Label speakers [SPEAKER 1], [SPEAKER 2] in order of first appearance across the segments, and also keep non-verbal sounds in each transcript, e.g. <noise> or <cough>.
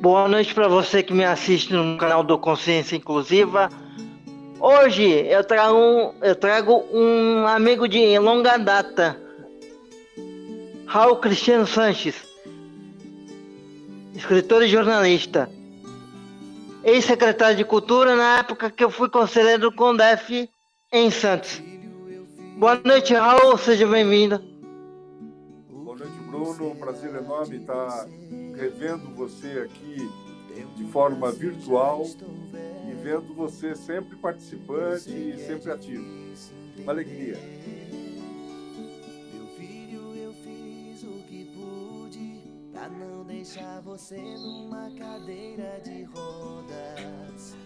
[SPEAKER 1] Boa noite para você que me assiste no canal do Consciência Inclusiva. Hoje eu trago um, eu trago um amigo de longa data, Raul Cristiano Sanches, escritor e jornalista, ex-secretário de Cultura na época que eu fui conselheiro do CONDEF em Santos. Boa noite, Raul, seja bem-vindo.
[SPEAKER 2] Bruno. Um prazer enorme estar revendo você aqui de forma virtual e vendo você sempre participante e sempre ativo. Uma alegria. Meu filho, eu fiz o que pude
[SPEAKER 1] para não deixar você numa cadeira de rodas.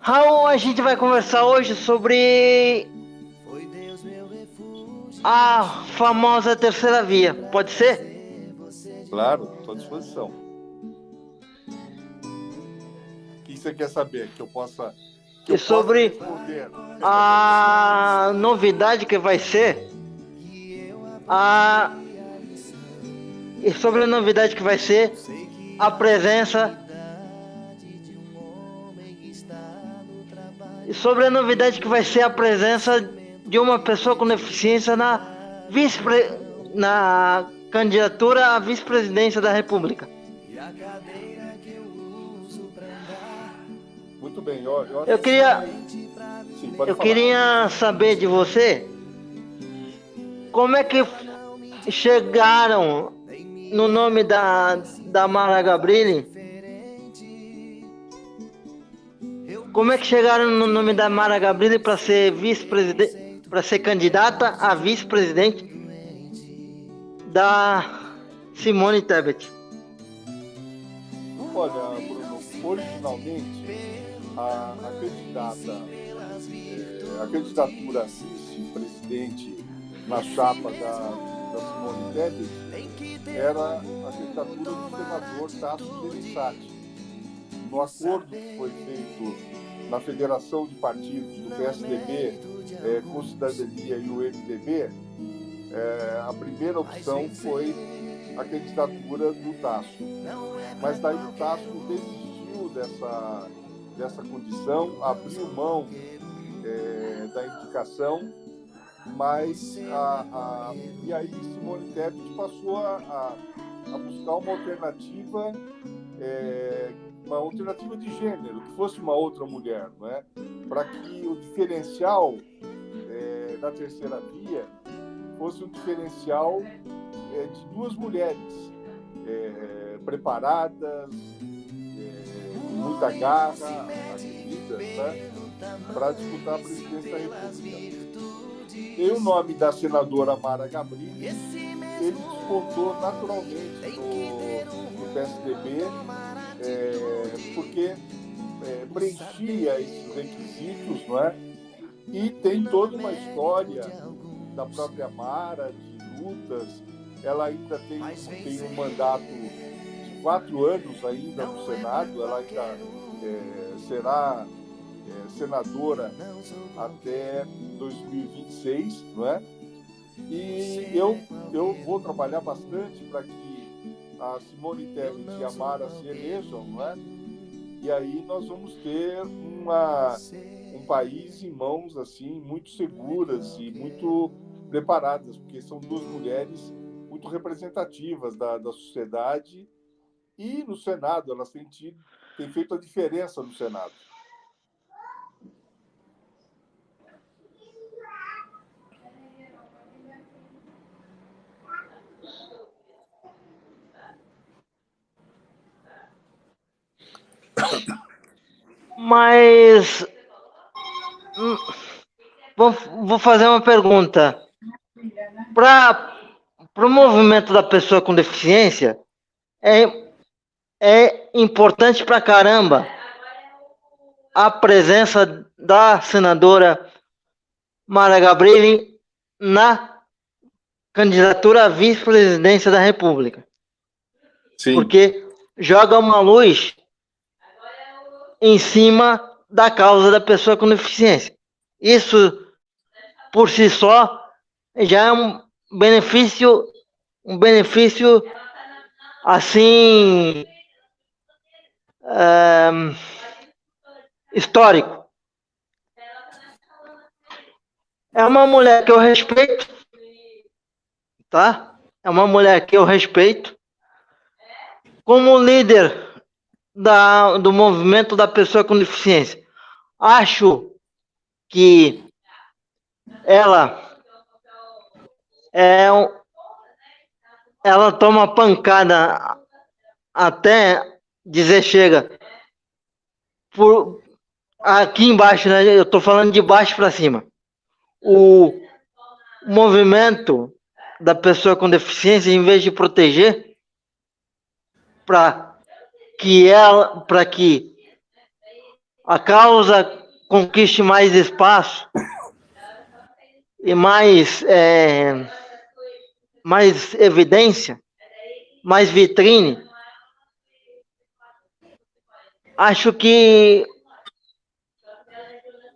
[SPEAKER 1] Raul, a gente vai conversar hoje sobre a famosa terceira via. Pode ser?
[SPEAKER 2] Claro, estou à disposição. O que você quer saber? Que eu possa.
[SPEAKER 1] Que eu sobre a novidade que vai ser. A... E sobre a novidade que vai ser a presença. E sobre a novidade que vai ser a presença de uma pessoa com deficiência na vice na candidatura à vice-presidência da República.
[SPEAKER 2] Muito bem, eu,
[SPEAKER 1] eu, eu queria Sim, eu falar. queria saber de você como é que chegaram no nome da da Mara Gabrilli como é que chegaram no nome da Mara Gabrilli para ser vice-presidente para ser candidata a vice-presidente da Simone Tebet.
[SPEAKER 2] Olha, Bruno, originalmente a, a candidata, é, a candidatura vice-presidente na chapa da, da Simone Tebet era a candidatura do senador Tasso Gereissati. No acordo que foi feito na Federação de Partidos do PSDB é, com Cidadania e o MDB, é, a primeira opção foi a candidatura do Tasso. Mas daí o Tasso desistiu dessa, dessa condição, abriu mão é, da indicação, mas a, a, e aí Simone Tebet passou a, a, buscar uma alternativa é, uma alternativa de gênero, que fosse uma outra mulher, não é? para que o diferencial é, da terceira via fosse um diferencial é, de duas mulheres é, preparadas, com muita garra, aguerridas, né? para disputar a presidência da República. E o nome da senadora Mara Gabrilli, ele despontou naturalmente no, no PSDB é, porque é, preenchia esses requisitos, não é? E tem toda uma história da própria Mara, de lutas. Ela ainda tem, tem um mandato de quatro anos ainda no Senado, ela ainda é, será é, senadora até 2026, não é? E eu, eu vou trabalhar bastante para que a Simone Tebet e a Mara se elejam, não é? E aí nós vamos ter uma, um país em mãos assim muito seguras e muito preparadas, porque são duas mulheres muito representativas da, da sociedade e no Senado elas têm tido, têm feito a diferença no Senado.
[SPEAKER 1] Mas. Hum, vou, vou fazer uma pergunta. Para o movimento da pessoa com deficiência, é, é importante para caramba a presença da senadora Mara Gabrilli na candidatura à vice-presidência da República. Sim. Porque joga uma luz em cima da causa da pessoa com deficiência. Isso, por si só, já é um benefício, um benefício assim é, histórico. É uma mulher que eu respeito, tá? É uma mulher que eu respeito como líder da, do movimento da pessoa com deficiência. Acho que ela é ela toma pancada até dizer chega. Por, aqui embaixo, né? Eu estou falando de baixo para cima. O movimento da pessoa com deficiência, em vez de proteger, para que ela, para que a causa conquiste mais espaço e mais é, mais evidência, mais vitrine. Acho que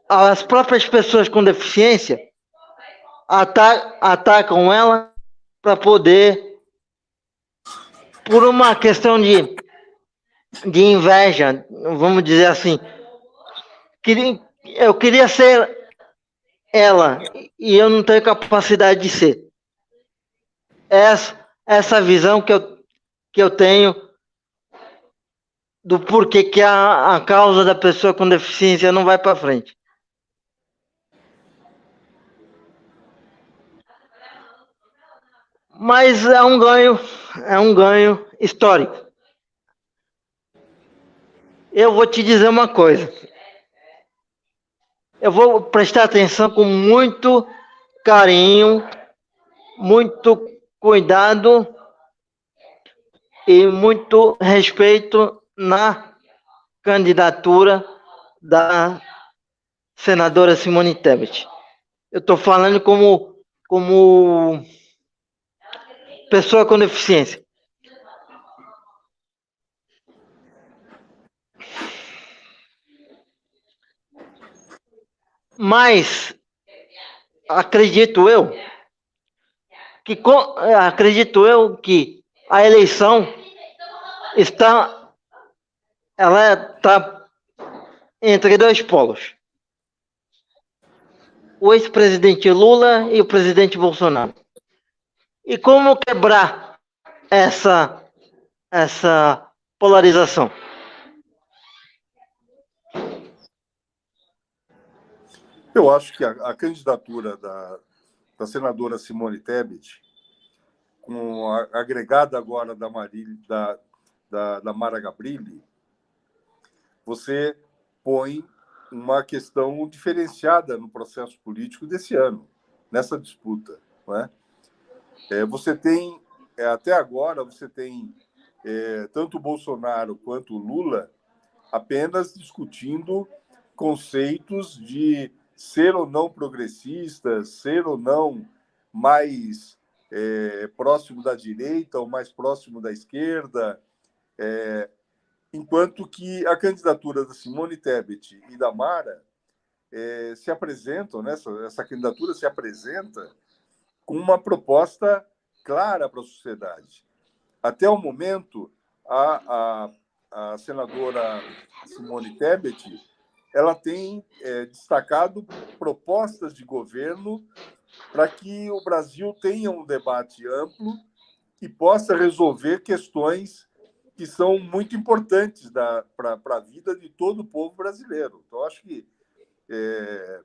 [SPEAKER 1] as próprias pessoas com deficiência atacam ela para poder, por uma questão de, de inveja, vamos dizer assim, eu queria ser ela e eu não tenho capacidade de ser essa, essa visão que eu, que eu tenho do porquê que a, a causa da pessoa com deficiência não vai para frente. Mas é um ganho, é um ganho histórico. Eu vou te dizer uma coisa. Eu vou prestar atenção com muito carinho, muito cuidado e muito respeito na candidatura da senadora Simone Tebet. Eu estou falando como, como pessoa com deficiência. Mas acredito eu que acredito eu que a eleição está ela está entre dois polos. O ex-presidente Lula e o presidente Bolsonaro. E como quebrar essa essa polarização?
[SPEAKER 2] Eu acho que a, a candidatura da, da senadora Simone Tebet, com a agregada agora da, Marília, da, da, da Mara Gabrilli, você põe uma questão diferenciada no processo político desse ano, nessa disputa. Não é? Você tem, é, até agora, você tem é, tanto Bolsonaro quanto Lula apenas discutindo conceitos de ser ou não progressista, ser ou não mais é, próximo da direita ou mais próximo da esquerda, é, enquanto que a candidatura da Simone Tebet e da Mara é, se apresentam, né, essa, essa candidatura se apresenta com uma proposta clara para a sociedade. Até o momento, a, a, a senadora Simone Tebet ela tem é, destacado propostas de governo para que o Brasil tenha um debate amplo e possa resolver questões que são muito importantes para a vida de todo o povo brasileiro. Então, acho que é,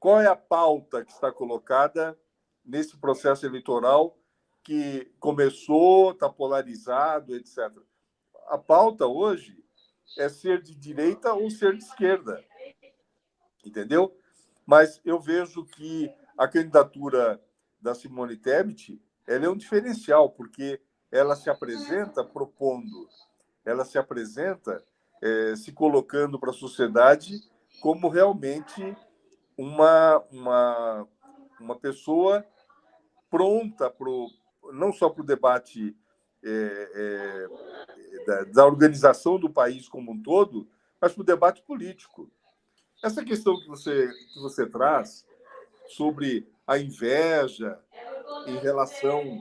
[SPEAKER 2] qual é a pauta que está colocada nesse processo eleitoral que começou, está polarizado, etc. A pauta hoje é ser de direita ou ser de esquerda entendeu? Mas eu vejo que a candidatura da Simone Tebet ela é um diferencial, porque ela se apresenta propondo, ela se apresenta é, se colocando para a sociedade como realmente uma, uma, uma pessoa pronta pro, não só para o debate é, é, da, da organização do país como um todo, mas para o debate político. Essa questão que você, que você traz sobre a inveja em relação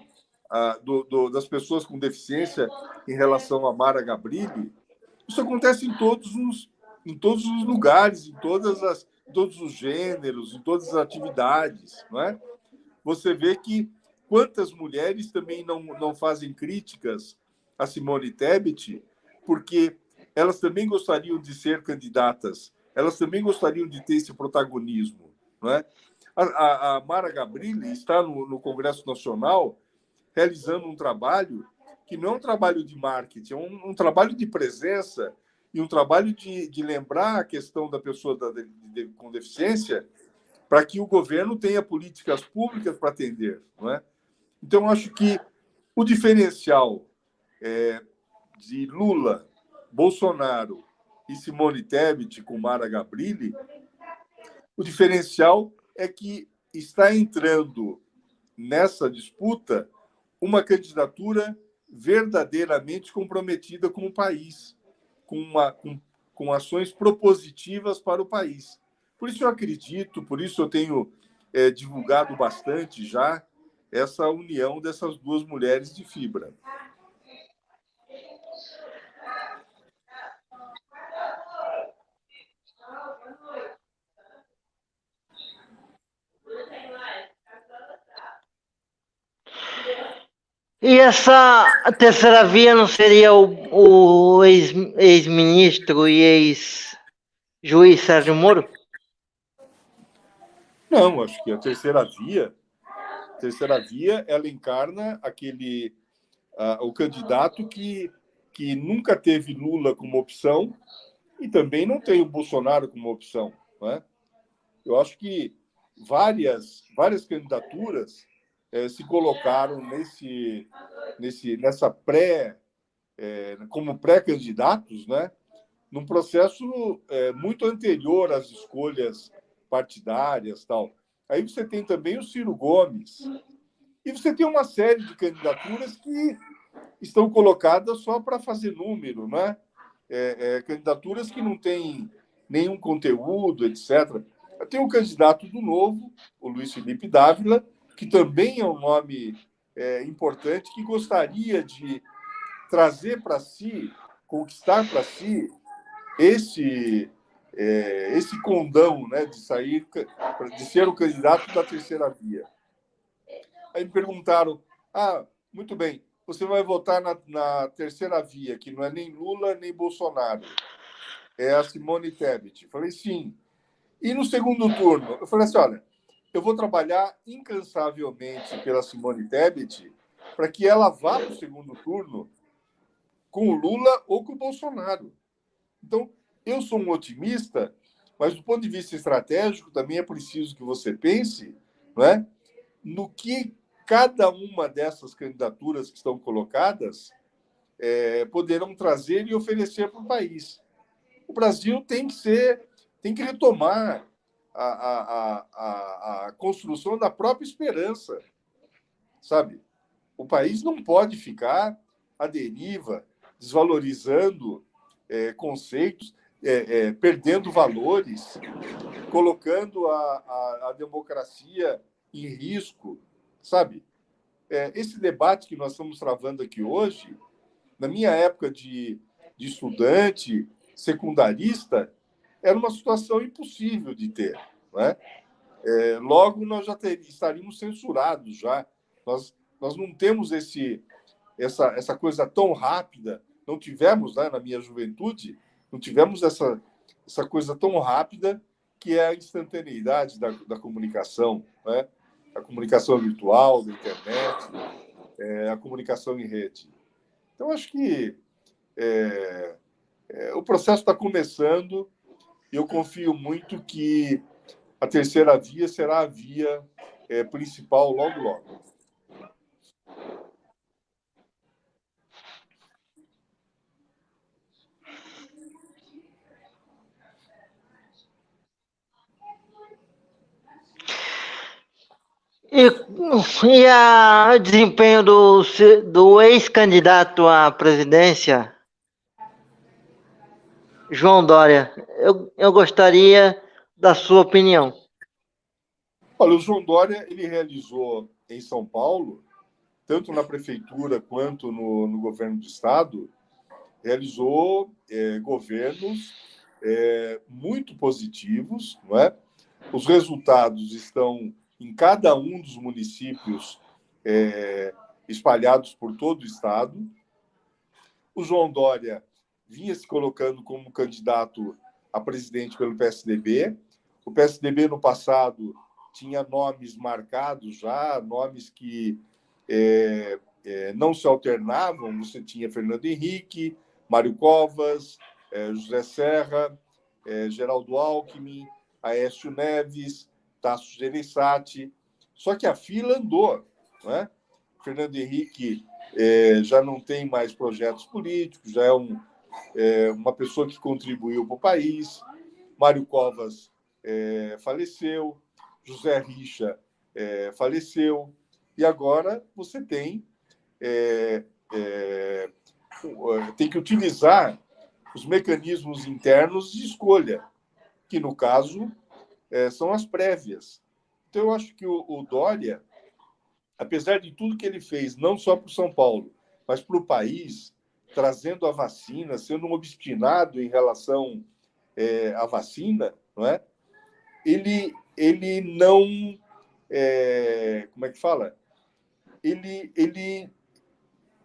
[SPEAKER 2] a, do, do, das pessoas com deficiência em relação a Mara Gabrilli, isso acontece em todos os, em todos os lugares, em todas as, todos os gêneros, em todas as atividades, não é? Você vê que quantas mulheres também não, não fazem críticas a Simone Tebet, porque elas também gostariam de ser candidatas, elas também gostariam de ter esse protagonismo, não é? A, a, a Mara Gabrilli está no, no Congresso Nacional realizando um trabalho que não é um trabalho de marketing, é um, um trabalho de presença e um trabalho de, de lembrar a questão da pessoa da, de, de, com deficiência para que o governo tenha políticas públicas para atender. Não é? Então, acho que o diferencial é, de Lula, Bolsonaro e Simone Tebet com Mara Gabrilli, o diferencial é que está entrando nessa disputa uma candidatura verdadeiramente comprometida com o país, com, uma, com, com ações propositivas para o país. Por isso eu acredito, por isso eu tenho é, divulgado bastante já essa união dessas duas mulheres de fibra.
[SPEAKER 1] E essa terceira via não seria o, o ex-ministro e ex-juiz Sérgio Moro?
[SPEAKER 2] Não, acho que a terceira via, a terceira via, ela encarna aquele uh, o candidato que que nunca teve Lula como opção e também não tem o Bolsonaro como opção, né? Eu acho que várias várias candidaturas eh, se colocaram nesse, nesse, nessa pré, eh, como pré-candidatos, né? num processo eh, muito anterior às escolhas partidárias tal. Aí você tem também o Ciro Gomes. E você tem uma série de candidaturas que estão colocadas só para fazer número, né? É, é, candidaturas que não têm nenhum conteúdo, etc. Tem o candidato do Novo, o Luiz Felipe Dávila, que também é um nome é, importante, que gostaria de trazer para si, conquistar para si esse é, esse condão, né, de sair, de ser o candidato da terceira via. Aí me perguntaram: ah, muito bem, você vai votar na, na terceira via, que não é nem Lula nem Bolsonaro, é a Simone Tebet. falei sim. E no segundo turno, eu falei assim, olha, eu vou trabalhar incansavelmente pela Simone Tebet para que ela vá para o segundo turno com o Lula ou com o Bolsonaro. Então, eu sou um otimista, mas do ponto de vista estratégico também é preciso que você pense não é, no que cada uma dessas candidaturas que estão colocadas é, poderão trazer e oferecer para o país. O Brasil tem que ser, tem que retomar a, a, a, a construção da própria esperança, sabe? O país não pode ficar à deriva, desvalorizando é, conceitos, é, é, perdendo valores, colocando a, a, a, democracia em risco, sabe? É, esse debate que nós estamos travando aqui hoje, na minha época de, de estudante secundarista, era uma situação impossível de ter. Né? É, logo, nós já ter, estaríamos censurados já. Nós, nós não temos esse, essa, essa coisa tão rápida, não tivemos né, na minha juventude, não tivemos essa, essa coisa tão rápida que é a instantaneidade da, da comunicação, né? a comunicação virtual, da internet, é, a comunicação em rede. Então, acho que é, é, o processo está começando eu confio muito que a terceira via será a via é, principal logo, logo.
[SPEAKER 1] E, e o desempenho do, do ex-candidato à presidência, João Dória, eu, eu gostaria da sua opinião.
[SPEAKER 2] Olha, o João Dória ele realizou em São Paulo tanto na prefeitura quanto no, no governo do estado, realizou é, governos é, muito positivos, não é? Os resultados estão em cada um dos municípios é, espalhados por todo o estado. O João Dória vinha se colocando como candidato a presidente pelo PSDB. O PSDB no passado tinha nomes marcados já, nomes que é, é, não se alternavam. Você tinha Fernando Henrique, Mário Covas, é, José Serra, é, Geraldo Alckmin, Aécio Neves, Tasso Gereissati. Só que a fila andou. Né? Fernando Henrique é, já não tem mais projetos políticos, já é, um, é, uma pessoa que contribuiu para o país. Mário Covas é, faleceu, José Richa é, faleceu, e agora você tem, é, é, tem que utilizar os mecanismos internos de escolha, que no caso são as prévias. Então, eu acho que o, o Dória apesar de tudo que ele fez, não só para o São Paulo, mas para o país, trazendo a vacina, sendo um obstinado em relação é, à vacina, não é? Ele, ele não, é, como é que fala? Ele, ele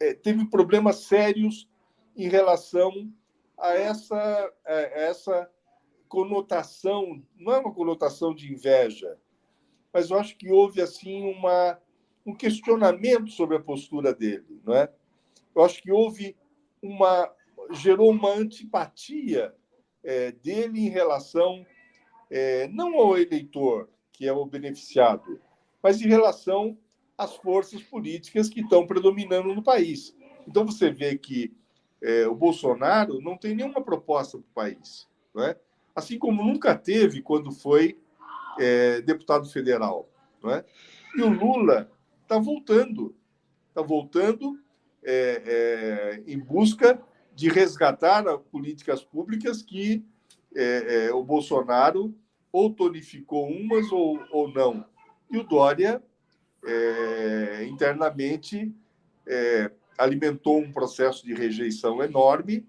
[SPEAKER 2] é, teve problemas sérios em relação a essa, a essa conotação, não é uma conotação de inveja, mas eu acho que houve assim uma um questionamento sobre a postura dele, não é? Eu acho que houve uma gerou uma antipatia é, dele em relação é, não ao eleitor que é o beneficiado, mas em relação às forças políticas que estão predominando no país. Então você vê que é, o Bolsonaro não tem nenhuma proposta para o país, não é? Assim como nunca teve quando foi é, deputado federal, não é? E o Lula está voltando. Está voltando é, é, em busca de resgatar políticas públicas que é, é, o Bolsonaro ou tonificou umas ou, ou não. E o Dória, internamente, alimentou um processo de rejeição enorme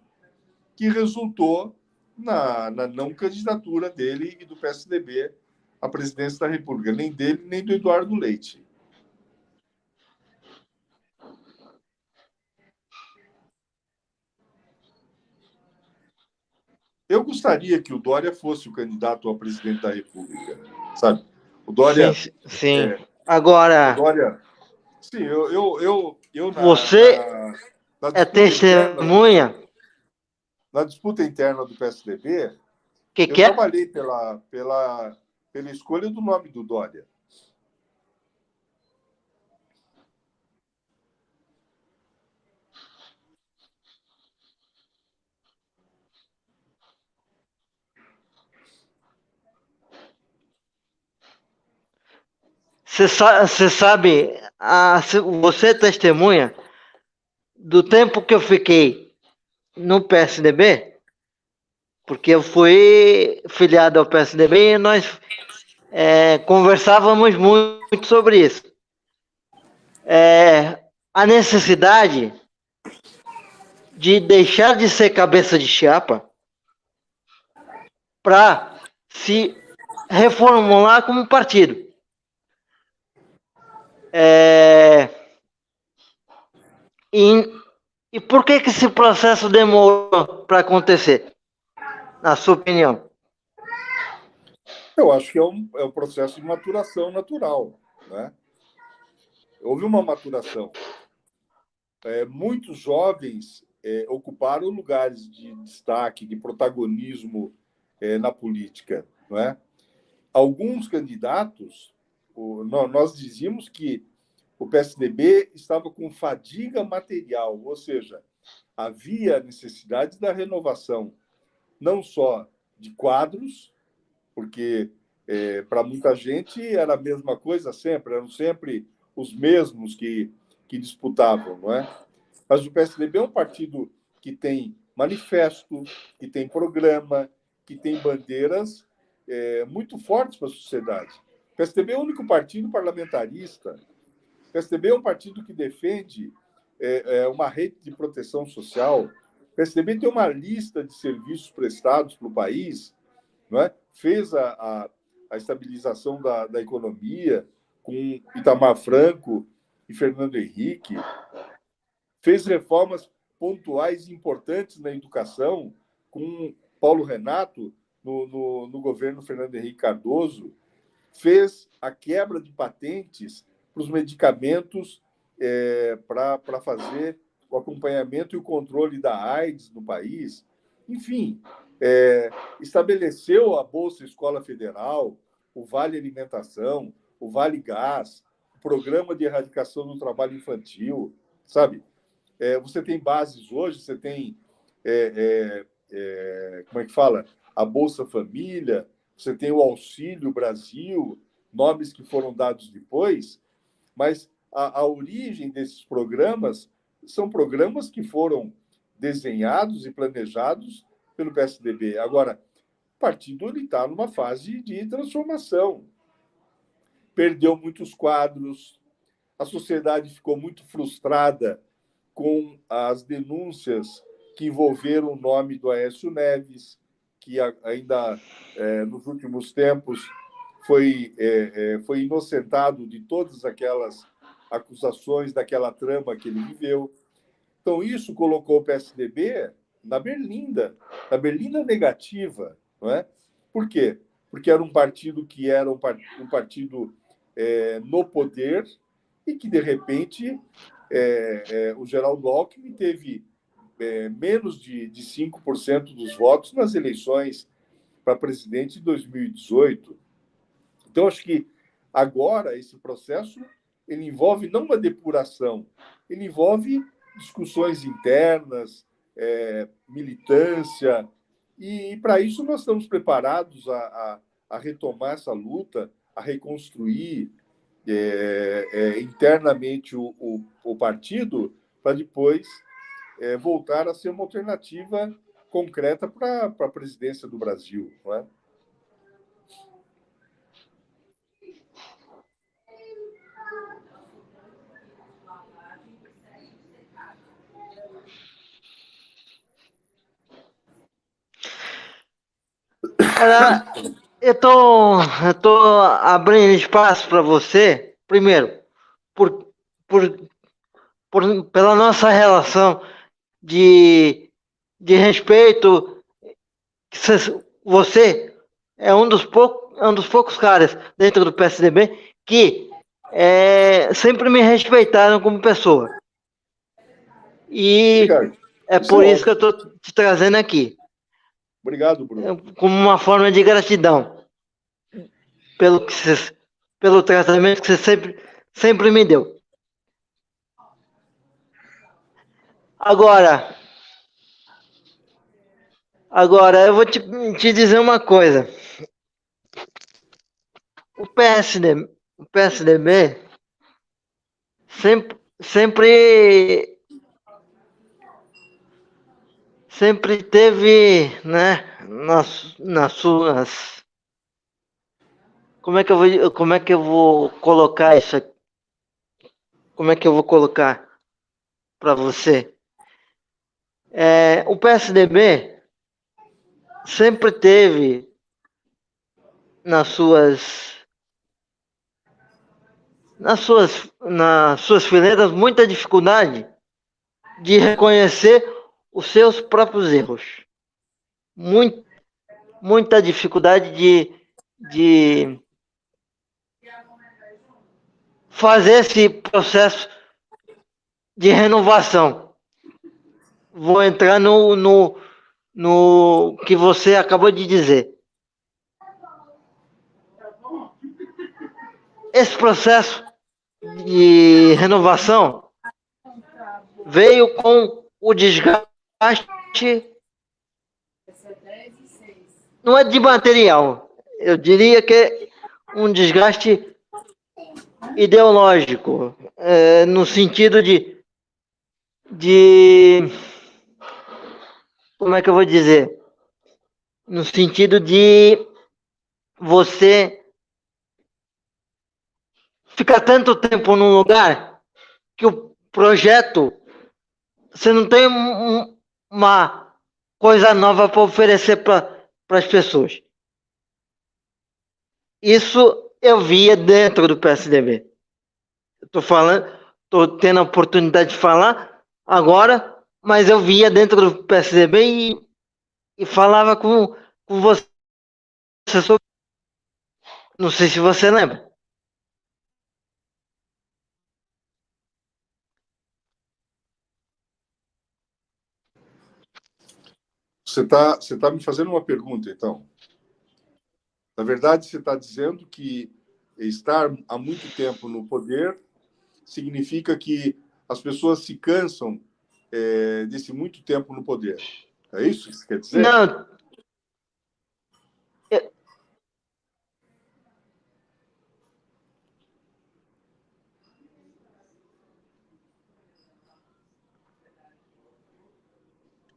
[SPEAKER 2] que resultou na, na não candidatura dele e do PSDB à presidência da República, nem dele nem do Eduardo Leite. Eu gostaria que o Dória fosse o candidato a presidente da República, sabe? O Dória.
[SPEAKER 1] Sim. sim. É, Agora.
[SPEAKER 2] Dória. Sim, eu, eu, eu, eu
[SPEAKER 1] na, você na, na é testemunha.
[SPEAKER 2] Interna, na disputa interna do PSDB,
[SPEAKER 1] que
[SPEAKER 2] eu
[SPEAKER 1] que é?
[SPEAKER 2] trabalhei pela, pela, pela escolha do nome do Dória.
[SPEAKER 1] Você sabe, a, você é testemunha do tempo que eu fiquei no PSDB, porque eu fui filiado ao PSDB e nós é, conversávamos muito sobre isso. É, a necessidade de deixar de ser cabeça de chapa para se reformular como partido. É... E, e por que, que esse processo demorou para acontecer, na sua opinião?
[SPEAKER 2] Eu acho que é um, é um processo de maturação natural. Né? Houve uma maturação. É, muitos jovens é, ocuparam lugares de destaque, de protagonismo é, na política. Não é? Alguns candidatos o, nós dizíamos que o PSDB estava com fadiga material, ou seja, havia necessidade da renovação, não só de quadros, porque é, para muita gente era a mesma coisa sempre, eram sempre os mesmos que, que disputavam, não é? Mas o PSDB é um partido que tem manifesto, que tem programa, que tem bandeiras é, muito fortes para a sociedade. O PSDB é o único partido parlamentarista PSDB é um partido que defende é, é, uma rede de proteção social. O PSDB tem uma lista de serviços prestados para o país, não é? fez a, a, a estabilização da, da economia com Itamar Franco e Fernando Henrique, fez reformas pontuais importantes na educação com Paulo Renato no, no, no governo Fernando Henrique Cardoso, fez a quebra de patentes para os medicamentos é, para fazer o acompanhamento e o controle da AIDS no país. Enfim, é, estabeleceu a Bolsa Escola Federal, o Vale Alimentação, o Vale Gás, o Programa de Erradicação do Trabalho Infantil, sabe? É, você tem bases hoje, você tem, é, é, é como é que fala? A Bolsa Família, você tem o Auxílio Brasil, nomes que foram dados depois, mas a, a origem desses programas são programas que foram desenhados e planejados pelo PSDB. Agora, o partido está numa fase de transformação. Perdeu muitos quadros, a sociedade ficou muito frustrada com as denúncias que envolveram o nome do Aécio Neves, que ainda é, nos últimos tempos foi, é, é, foi inocentado de todas aquelas acusações daquela trama que ele viveu. Então, isso colocou o PSDB na berlinda, na berlinda negativa. Não é? Por quê? Porque era um partido que era um, partido é, no poder e que, de repente, é, é, o Geraldo Alckmin teve é, menos de, de 5% dos votos nas eleições para presidente de 2018. Então, acho que agora esse processo ele envolve não uma depuração, ele envolve discussões internas, é, militância, e, e para isso nós estamos preparados a, a, a, retomar essa luta, a reconstruir é, é, internamente o, o, o partido, para depois é, voltar a ser uma alternativa concreta para a presidência do Brasil. Não é?
[SPEAKER 1] eu tô, eu tô abrindo espaço para você, primeiro, por, por, por, pela nossa relação de, de respeito. Você é um dos, poucos, é um dos poucos caras dentro do PSDB que é, sempre me respeitaram como pessoa. E Obrigado. é por isso que eu estou te trazendo aqui.
[SPEAKER 2] Obrigado, Bruno.
[SPEAKER 1] É, como uma forma de gratidão pelo, que você, pelo tratamento que você sempre, sempre me deu. Agora, agora eu vou te, te dizer uma coisa. O PSD, o PSDB sempre, sempre, sempre teve, né, nas, nas suas, como é que eu vou, como é que eu vou colocar isso? Aqui? Como é que eu vou colocar para você? É, o PSDB sempre teve nas suas nas suas nas suas fileiras muita dificuldade de reconhecer os seus próprios erros. Muito, muita dificuldade de, de fazer esse processo de renovação vou entrar no, no, no que você acabou de dizer. Esse processo de renovação veio com o desgaste não é de material, eu diria que é um desgaste ideológico, é, no sentido de, de como é que eu vou dizer? No sentido de você fica tanto tempo num lugar que o projeto você não tem um, uma coisa nova para oferecer para as pessoas. Isso eu via dentro do PSDB. Estou falando, estou tendo a oportunidade de falar agora, mas eu via dentro do PSDB e, e falava com, com você sobre. Não sei se você lembra.
[SPEAKER 2] Você está você tá me fazendo uma pergunta, então. Na verdade, você está dizendo que estar há muito tempo no poder significa que as pessoas se cansam é, desse muito tempo no poder. É isso que você quer dizer?
[SPEAKER 1] Não.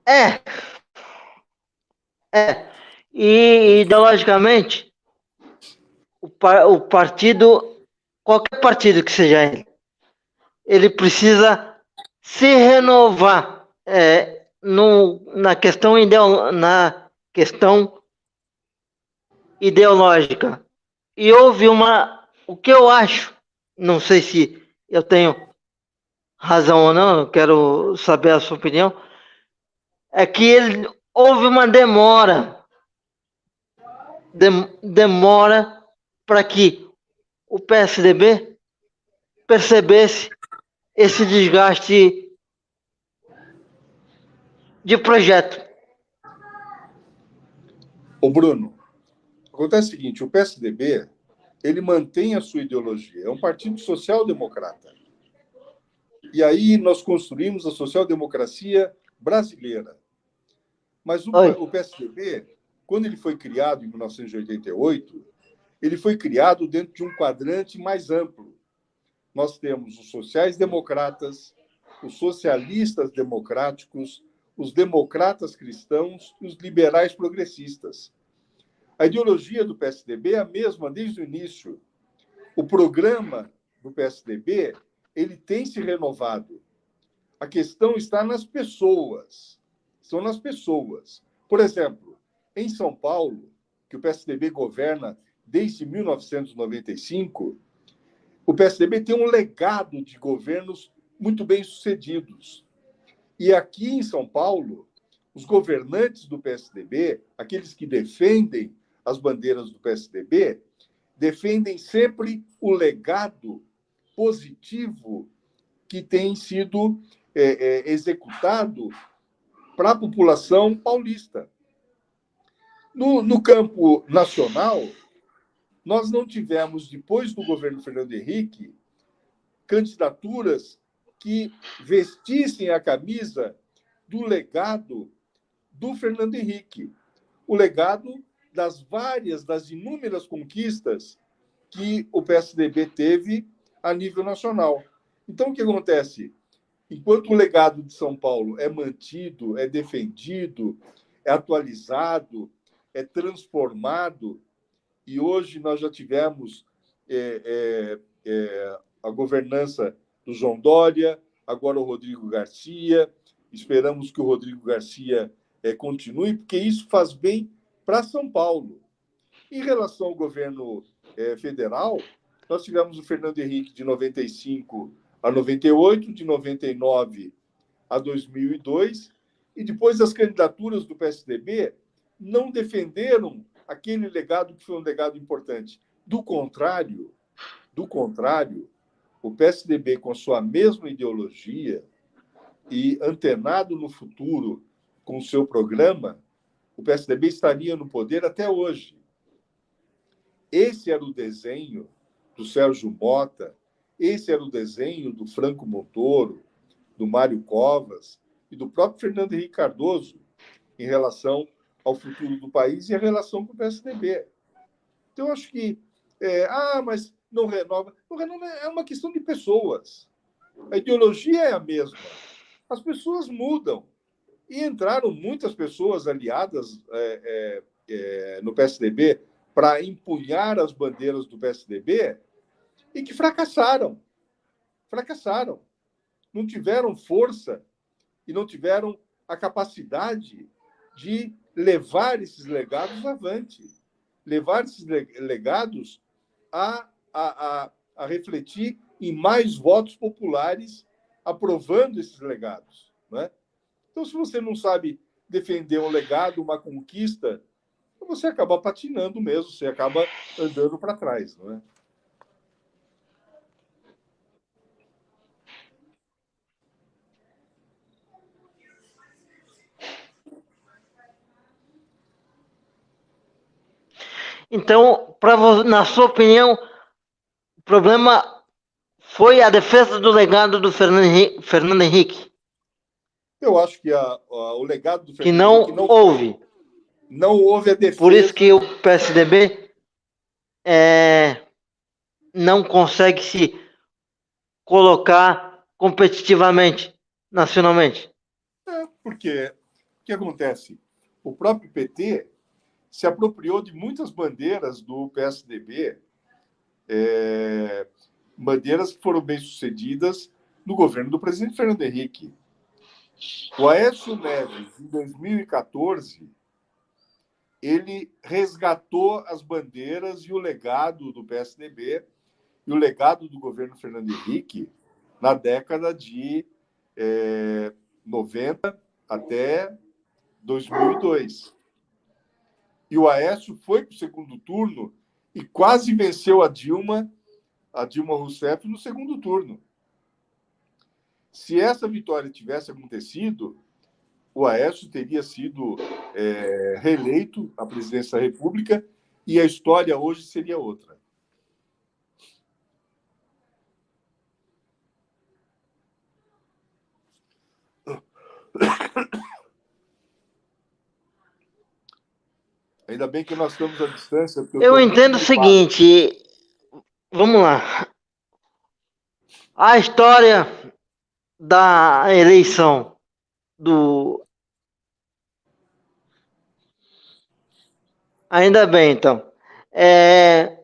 [SPEAKER 1] É. É. E ideologicamente, o, par, o partido, qualquer partido que seja ele, ele precisa se renovar é, no, na questão ideolo, na questão ideológica. E houve uma. O que eu acho, não sei se eu tenho razão ou não, quero saber a sua opinião, é que ele, houve uma demora, de, demora para que o PSDB percebesse esse desgaste de projeto.
[SPEAKER 2] O Bruno, acontece o seguinte, o PSDB ele mantém a sua ideologia, é um partido social-democrata. E aí nós construímos a social-democracia brasileira. Mas o, o, PSDB, quando ele foi criado em 1988, ele foi criado dentro de um quadrante mais amplo. Nós temos os sociais-democratas, os socialistas democráticos, os democratas cristãos e os liberais progressistas. A ideologia do PSDB é a mesma desde o início. O programa do PSDB ele tem se renovado. A questão está nas pessoas são nas pessoas. Por exemplo, em São Paulo, que o PSDB governa desde 1995, o PSDB tem um legado de governos muito bem sucedidos. E aqui em São Paulo, os governantes do PSDB, aqueles que defendem as bandeiras do PSDB, defendem sempre o legado positivo que tem sido é, é, executado para a população paulista. No, no campo nacional, nós não tivemos, depois do governo Fernando Henrique, candidaturas que vestissem a camisa do legado do Fernando Henrique, o legado das várias, das inúmeras conquistas que o PSDB teve a nível nacional. Então, o que acontece? Enquanto o legado de São Paulo é mantido, é defendido, é atualizado, é transformado, e hoje nós já tivemos é, é, é, a governança do João Dória, agora o Rodrigo Garcia, esperamos que o Rodrigo Garcia é, continue, porque isso faz bem para São Paulo. Em relação ao governo é, federal, nós tivemos o Fernando Henrique de 95 a 98, de 99 a 2002, e depois as candidaturas do PSDB não defenderam aquele legado que foi um legado importante. Do contrário, do contrário, o PSDB com sua mesma ideologia e antenado no futuro com o seu programa, o PSDB estaria no poder até hoje. Esse era o desenho do Sérgio Mota, esse era o desenho do Franco Montoro, do Mário Covas e do próprio Fernando Henrique Cardoso em relação ao futuro do país e a relação com o PSDB. Então, acho que, é, ah, mas não renova. Não renova é uma questão de pessoas. A ideologia é a mesma. As pessoas mudam. E entraram muitas pessoas aliadas é, é, é no PSDB para empunhar as bandeiras do PSDB e que fracassaram. Fracassaram. Não tiveram força e não tiveram a capacidade de levar esses legados avante, levar esses legados a, a, a, a refletir em mais votos populares aprovando esses legados. Né? Então, se você não sabe defender um legado, uma conquista, você acaba patinando mesmo, você acaba andando para trás. Não é?
[SPEAKER 1] Então, pra, na sua opinião, o problema foi a defesa do legado do Fernando Henrique?
[SPEAKER 2] Eu acho que a, a, o legado do
[SPEAKER 1] Fernando que não, Henrique não houve.
[SPEAKER 2] Não houve a defesa.
[SPEAKER 1] Por isso que o PSDB é, não consegue se colocar competitivamente, nacionalmente.
[SPEAKER 2] É, porque o que acontece? O próprio PT se apropriou de muitas bandeiras do PSDB, é, bandeiras que foram bem sucedidas no governo do presidente Fernando Henrique. O Aécio Neves, em 2014, ele resgatou as bandeiras e o legado do PSDB e o legado do governo Fernando Henrique na década de é, 90 até 2002. E o Aécio foi para o segundo turno e quase venceu a Dilma, a Dilma Rousseff, no segundo turno. Se essa vitória tivesse acontecido, o Aécio teria sido é, reeleito à presidência da República e a história hoje seria outra. Ainda bem que nós estamos à distância.
[SPEAKER 1] Eu, eu entendo o seguinte, vamos lá. A história da eleição do. Ainda bem, então. É...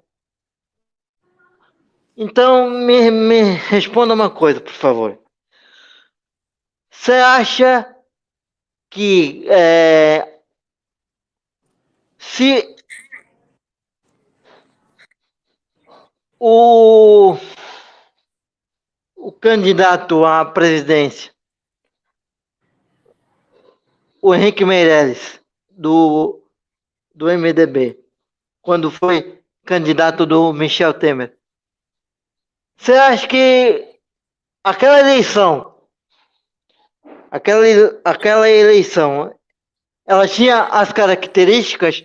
[SPEAKER 1] Então, me, me responda uma coisa, por favor. Você acha que é, se o, o candidato à presidência, o Henrique Meirelles, do, do MDB, quando foi candidato do Michel Temer, você acha que aquela eleição, aquela, aquela eleição, ela tinha as características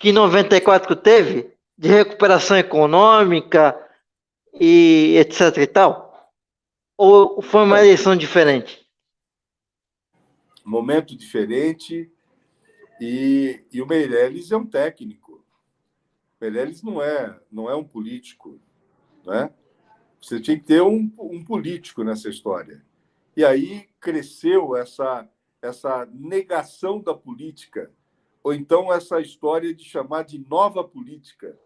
[SPEAKER 1] que 94 teve de recuperação econômica e etc e tal? Ou foi uma eleição diferente?
[SPEAKER 2] Momento diferente e, e o Meirelles é um técnico. O Meirelles não é, não é um político, né? Você tinha que ter um, um político nessa história. E aí cresceu essa, essa negação da política ou então essa história de chamar de nova política.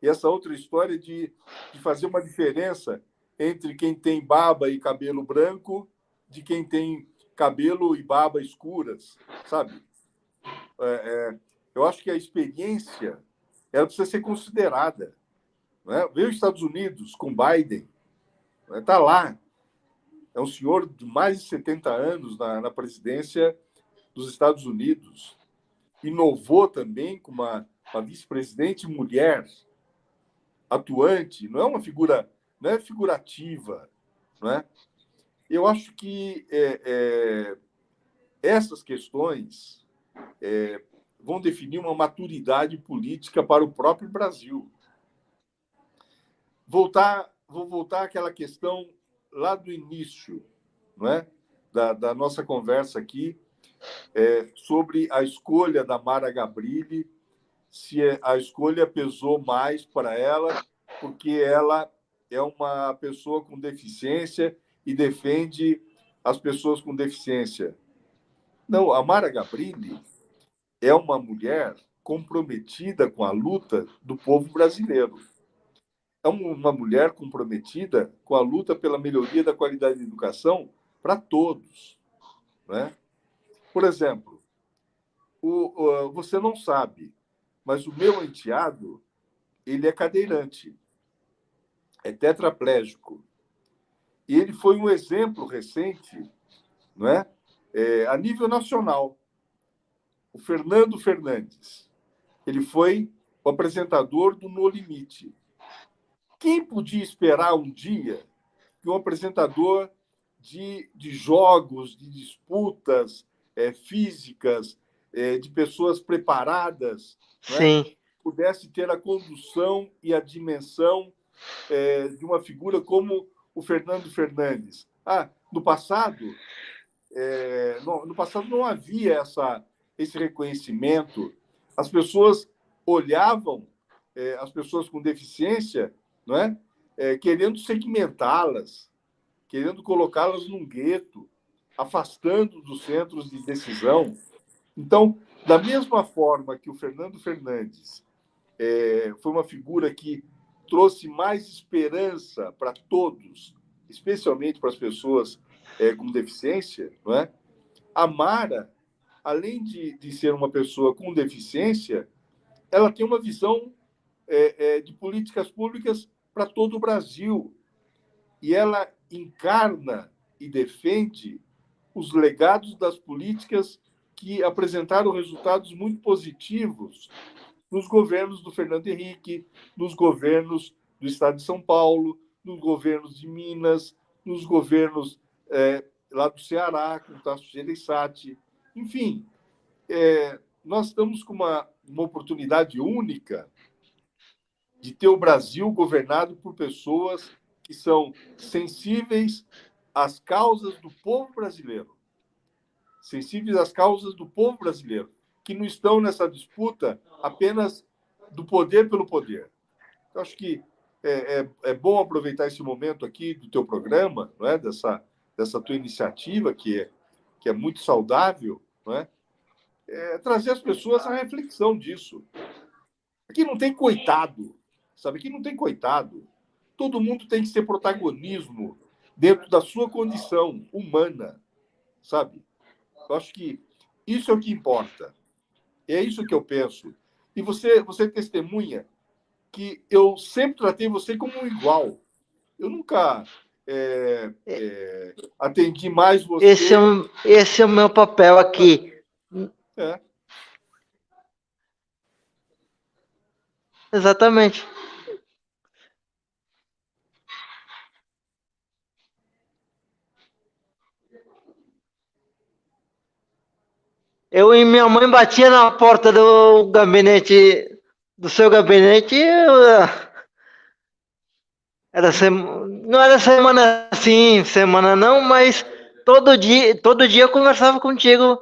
[SPEAKER 2] E essa outra história de, de fazer uma diferença entre quem tem barba e cabelo branco de quem tem cabelo e barba escuras, sabe? É, é, eu acho que a experiência ela precisa ser considerada. Né? Os Estados Unidos com Biden, está né? lá. É um senhor de mais de 70 anos na, na presidência dos Estados Unidos inovou também com uma, uma vice-presidente mulher atuante, não é uma figura, não é figurativa, não é? Eu acho que é, é, essas questões é, vão definir uma maturidade política para o próprio Brasil. Voltar, vou voltar àquela questão lá do início, não é? da, da nossa conversa aqui, é, sobre a escolha da Mara Gabrilli, se a escolha pesou mais para ela, porque ela é uma pessoa com deficiência e defende as pessoas com deficiência. Não, a Mara Gabrilli é uma mulher comprometida com a luta do povo brasileiro. é uma mulher comprometida com a luta pela melhoria da qualidade da educação para todos. Né? Por exemplo, o, o, você não sabe, mas o meu enteado ele é cadeirante, é tetraplégico. E ele foi um exemplo recente, não é? é a nível nacional. O Fernando Fernandes. Ele foi o apresentador do No Limite. Quem podia esperar um dia que um apresentador de, de jogos, de disputas é, físicas, é, de pessoas preparadas, né, pudesse ter a condução e a dimensão é, de uma figura como o Fernando Fernandes. Ah, no passado, é, no, no, passado não havia essa, esse reconhecimento. As pessoas olhavam é, as pessoas com deficiência, não é? é querendo segmentá-las, querendo colocá-las num gueto, afastando dos centros de decisão. Então, da mesma forma que o Fernando Fernandes é, foi uma figura que trouxe mais esperança para todos, especialmente para as pessoas é, com deficiência, não é? A Mara, além de, de ser uma pessoa com deficiência, ela tem uma visão é, é, de políticas públicas para todo o Brasil. E ela encarna e defende os legados das políticas que apresentaram resultados muito positivos nos governos do Fernando Henrique, nos governos do Estado de São Paulo, nos governos de Minas, nos governos é, lá do Ceará, com o Tasso Gereissati. Enfim, é, nós estamos com uma, uma oportunidade única de ter o Brasil governado por pessoas que são sensíveis às causas do povo brasileiro. Sensíveis às causas do povo brasileiro, que não estão nessa disputa apenas do poder pelo poder. Eu acho que é, é, é bom aproveitar esse momento aqui do teu programa, não é? dessa, dessa tua iniciativa, que é, que é muito saudável, não é? é, trazer as pessoas à reflexão disso. Aqui não tem coitado, sabe? Aqui não tem coitado. Todo mundo tem que ser protagonismo dentro da sua condição humana, sabe? Eu acho que isso é o que importa. É isso que eu penso. E você, você testemunha que eu sempre tratei você como um igual. Eu nunca é, é, atendi mais você.
[SPEAKER 1] Esse é, o, esse é o meu papel aqui. É. Exatamente. Eu e minha mãe batia na porta do gabinete, do seu gabinete, era sem, não era semana sim, semana não, mas todo dia, todo dia eu conversava contigo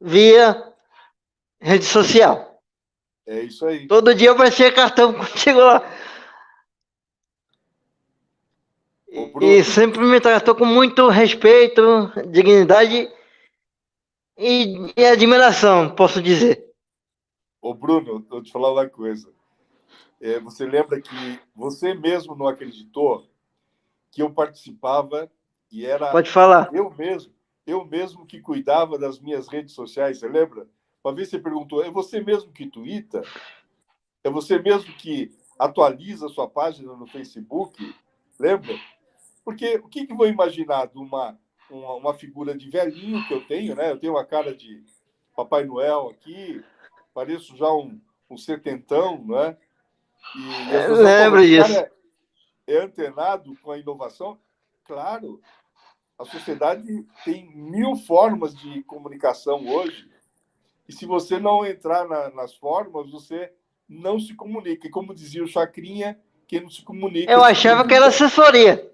[SPEAKER 1] via rede social.
[SPEAKER 2] É isso aí.
[SPEAKER 1] Todo dia eu baixei cartão <laughs> contigo lá. E sempre me tratou com muito respeito, dignidade e, e admiração, posso dizer.
[SPEAKER 2] Ô Bruno, vou te falar uma coisa. É, você lembra que você mesmo não acreditou que eu participava e era
[SPEAKER 1] Pode falar.
[SPEAKER 2] eu mesmo eu mesmo que cuidava das minhas redes sociais, você lembra? Uma vez você perguntou, é você mesmo que twitta? É você mesmo que atualiza a sua página no Facebook? Lembra? Porque o que, que vou imaginar de uma, uma, uma, figura de velhinho que eu tenho, né? Eu tenho uma cara de Papai Noel aqui, pareço já um, um setentão, né?
[SPEAKER 1] E Lembra disso. É,
[SPEAKER 2] é antenado com a inovação? Claro, a sociedade tem mil formas de comunicação hoje. E se você não entrar na, nas formas, você não se comunica. E como dizia o Chacrinha, quem não se comunica.
[SPEAKER 1] Eu achava que era assessoria.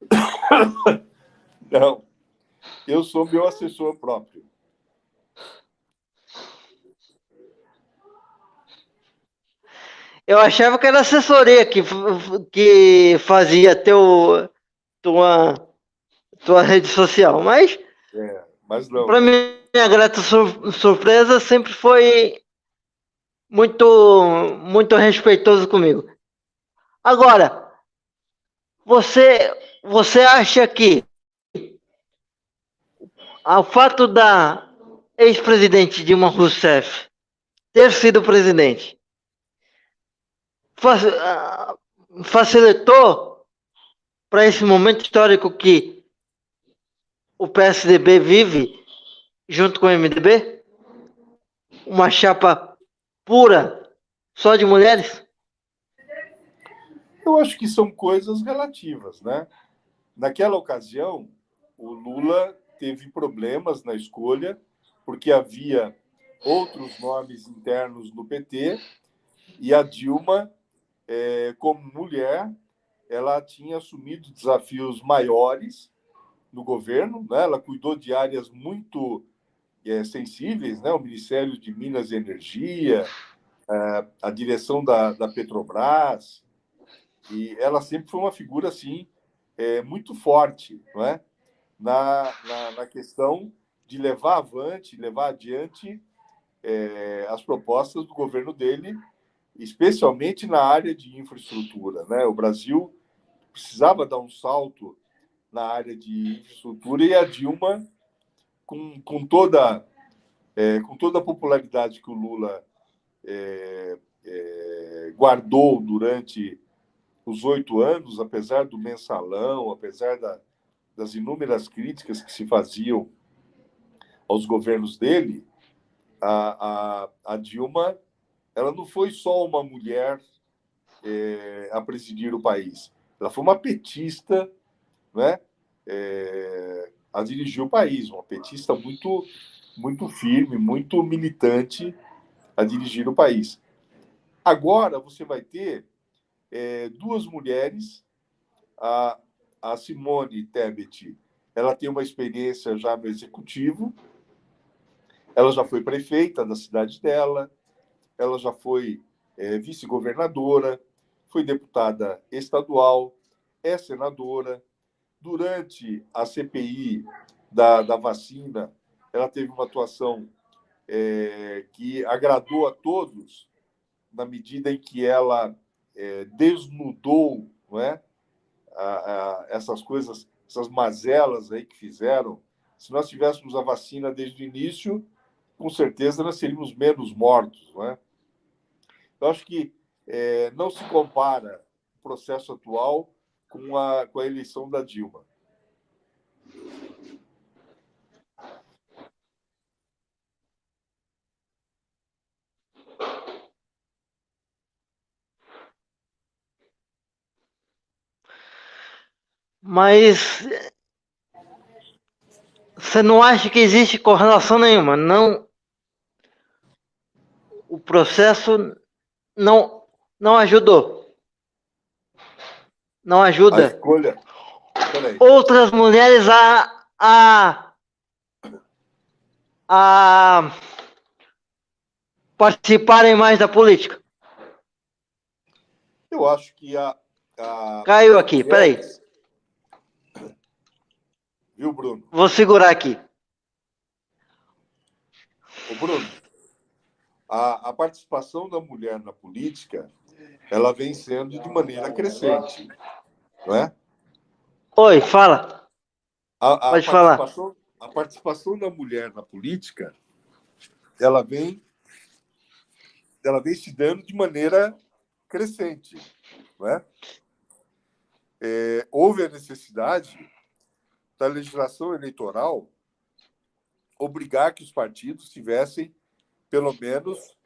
[SPEAKER 1] <coughs>
[SPEAKER 2] não. Eu sou meu assessor próprio.
[SPEAKER 1] Eu achava que era assessoria que, que fazia teu, tua tua rede social, mas.
[SPEAKER 2] É, mas não.
[SPEAKER 1] Para mim, a grata sur surpresa sempre foi muito, muito respeitoso comigo. Agora, você, você acha que o fato da ex-presidente Dilma Rousseff ter sido presidente ah, facilitou para esse momento histórico que o PSDB vive junto com o MDB? Uma chapa pura só de mulheres?
[SPEAKER 2] Eu acho que são coisas relativas, né? Naquela ocasião, o Lula teve problemas na escolha, porque havia outros nomes internos no PT, e a Dilma, é, como mulher, ela tinha assumido desafios maiores no governo, né? ela cuidou de áreas muito é, sensíveis, né? o Ministério de Minas e Energia, é, a direção da, da Petrobras, e ela sempre foi uma figura assim é, muito forte, não é? Na, na, na questão de levar avante, levar adiante é, as propostas do governo dele, especialmente na área de infraestrutura. Né? O Brasil precisava dar um salto na área de infraestrutura e a Dilma, com, com, toda, é, com toda a popularidade que o Lula é, é guardou durante os oito anos, apesar do mensalão, apesar da, das inúmeras críticas que se faziam aos governos dele, a, a, a Dilma ela não foi só uma mulher é, a presidir o país, ela foi uma petista, né, é, a dirigir o país, uma petista muito muito firme, muito militante a dirigir o país. Agora você vai ter é, duas mulheres, a, a Simone Tebet, ela tem uma experiência já no executivo, ela já foi prefeita da cidade dela, ela já foi é, vice-governadora, foi deputada estadual, é senadora. Durante a CPI da, da vacina, ela teve uma atuação é, que agradou a todos, na medida em que ela é, desnudou não é, essas coisas, essas mazelas aí que fizeram. Se nós tivéssemos a vacina desde o início, com certeza nós seríamos menos mortos. Não é? Eu acho que é, não se compara o processo atual com a, com a eleição da Dilma.
[SPEAKER 1] Mas você não acha que existe correlação nenhuma? Não. O processo não não ajudou. Não ajuda.
[SPEAKER 2] A escolha.
[SPEAKER 1] Outras mulheres a, a a participarem mais da política.
[SPEAKER 2] Eu acho que a, a...
[SPEAKER 1] caiu aqui. Peraí.
[SPEAKER 2] Bruno?
[SPEAKER 1] Vou segurar aqui.
[SPEAKER 2] Ô, Bruno, a, a participação da mulher na política ela vem sendo de maneira crescente, não é?
[SPEAKER 1] Oi, fala.
[SPEAKER 2] A, a Pode falar. A participação da mulher na política, ela vem, ela vem se dando de maneira crescente, não é? é houve a necessidade da legislação eleitoral obrigar que os partidos tivessem pelo menos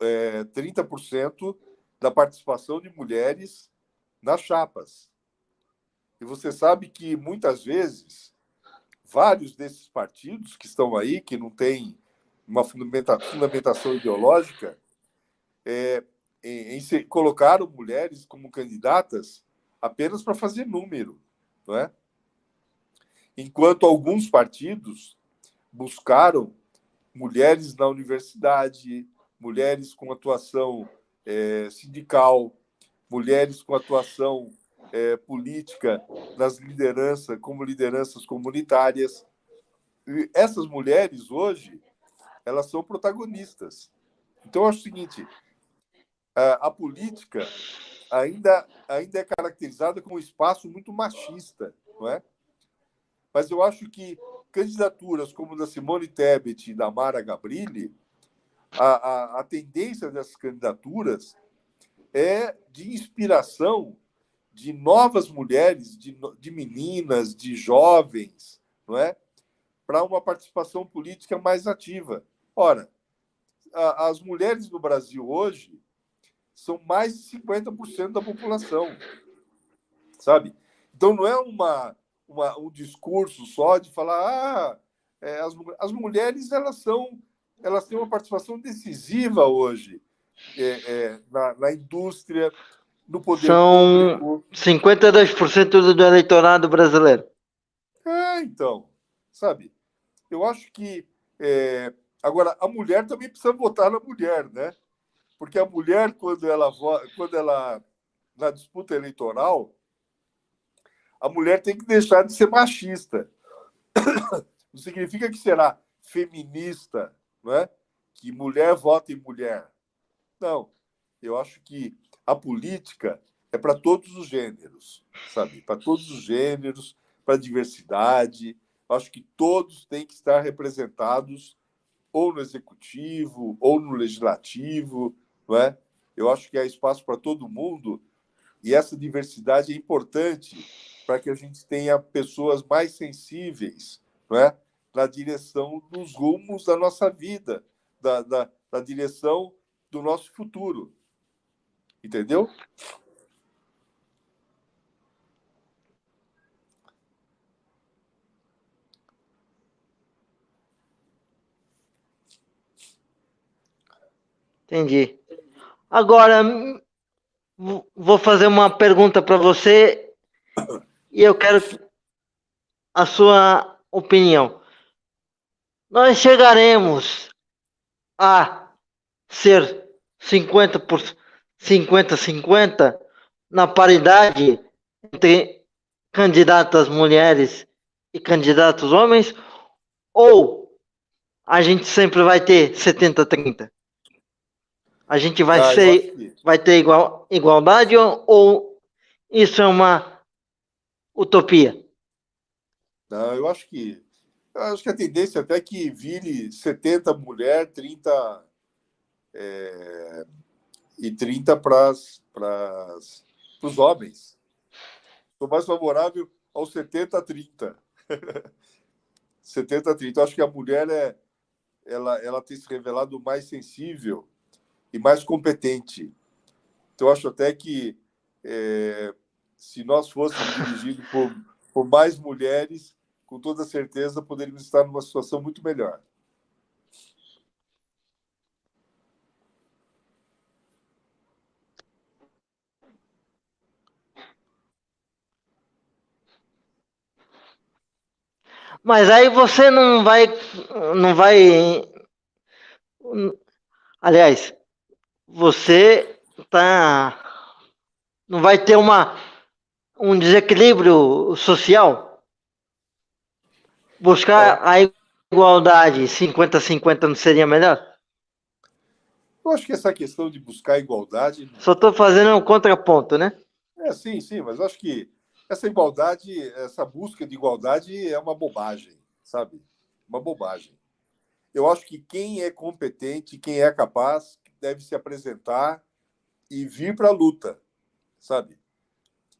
[SPEAKER 2] é, 30% da participação de mulheres nas chapas. E você sabe que muitas vezes vários desses partidos que estão aí, que não têm uma fundamentação ideológica, é, em, em, colocaram mulheres como candidatas apenas para fazer número, não é? Enquanto alguns partidos buscaram mulheres na universidade, mulheres com atuação é, sindical, mulheres com atuação é, política nas lideranças, como lideranças comunitárias. E essas mulheres hoje elas são protagonistas. Então, eu acho o seguinte: a, a política, ainda, ainda é caracterizada como um espaço muito machista, não é? Mas eu acho que candidaturas como da Simone Tebet e da Mara Gabrilli, a, a, a tendência dessas candidaturas é de inspiração de novas mulheres, de, de meninas, de jovens, não é? Para uma participação política mais ativa. Ora, a, as mulheres no Brasil hoje são mais de 50% da população, sabe? Então não é uma, uma um discurso só de falar ah, é, as, as mulheres elas são elas têm uma participação decisiva hoje é, é, na, na indústria, no poder
[SPEAKER 1] São público. 52% do eleitorado brasileiro.
[SPEAKER 2] É, então, sabe? Eu acho que é, agora a mulher também precisa votar na mulher, né? Porque a mulher quando ela quando ela na disputa eleitoral, a mulher tem que deixar de ser machista. <coughs> Não significa que será feminista, não é? Que mulher vota em mulher. Não. Eu acho que a política é para todos os gêneros, sabe? Para todos os gêneros, para a diversidade. Acho que todos têm que estar representados ou no executivo ou no legislativo, não é? Eu acho que há espaço para todo mundo e essa diversidade é importante para que a gente tenha pessoas mais sensíveis, não é? Na direção dos rumos da nossa vida, da, da, da direção do nosso futuro. Entendeu?
[SPEAKER 1] Entendi. Agora, vou fazer uma pergunta para você e eu quero a sua opinião. Nós chegaremos a ser 50 por 50-50 na paridade entre candidatas mulheres e candidatos homens? Ou a gente sempre vai ter 70-30? A gente vai ah, ser, vai ter igual, igualdade ou, ou isso é uma utopia?
[SPEAKER 2] Não, eu acho que eu acho que a tendência até que vire 70 mulher, 30 é, e 30 para os homens. Sou mais favorável aos 70 a 30. 70 a 30. Eu acho que a mulher é, ela, ela tem se revelado mais sensível e mais competente. Então, eu acho até que é, se nós fôssemos dirigidos por, por mais mulheres, com toda certeza poderíamos estar numa situação muito melhor.
[SPEAKER 1] Mas aí você não vai, não vai, aliás, você tá, não vai ter uma um desequilíbrio social. Buscar a igualdade 50-50 não seria melhor?
[SPEAKER 2] Eu acho que essa questão de buscar igualdade.
[SPEAKER 1] Só estou fazendo um contraponto, né?
[SPEAKER 2] É, sim, sim, mas acho que essa igualdade, essa busca de igualdade é uma bobagem, sabe? Uma bobagem. Eu acho que quem é competente, quem é capaz, deve se apresentar e vir para a luta, sabe?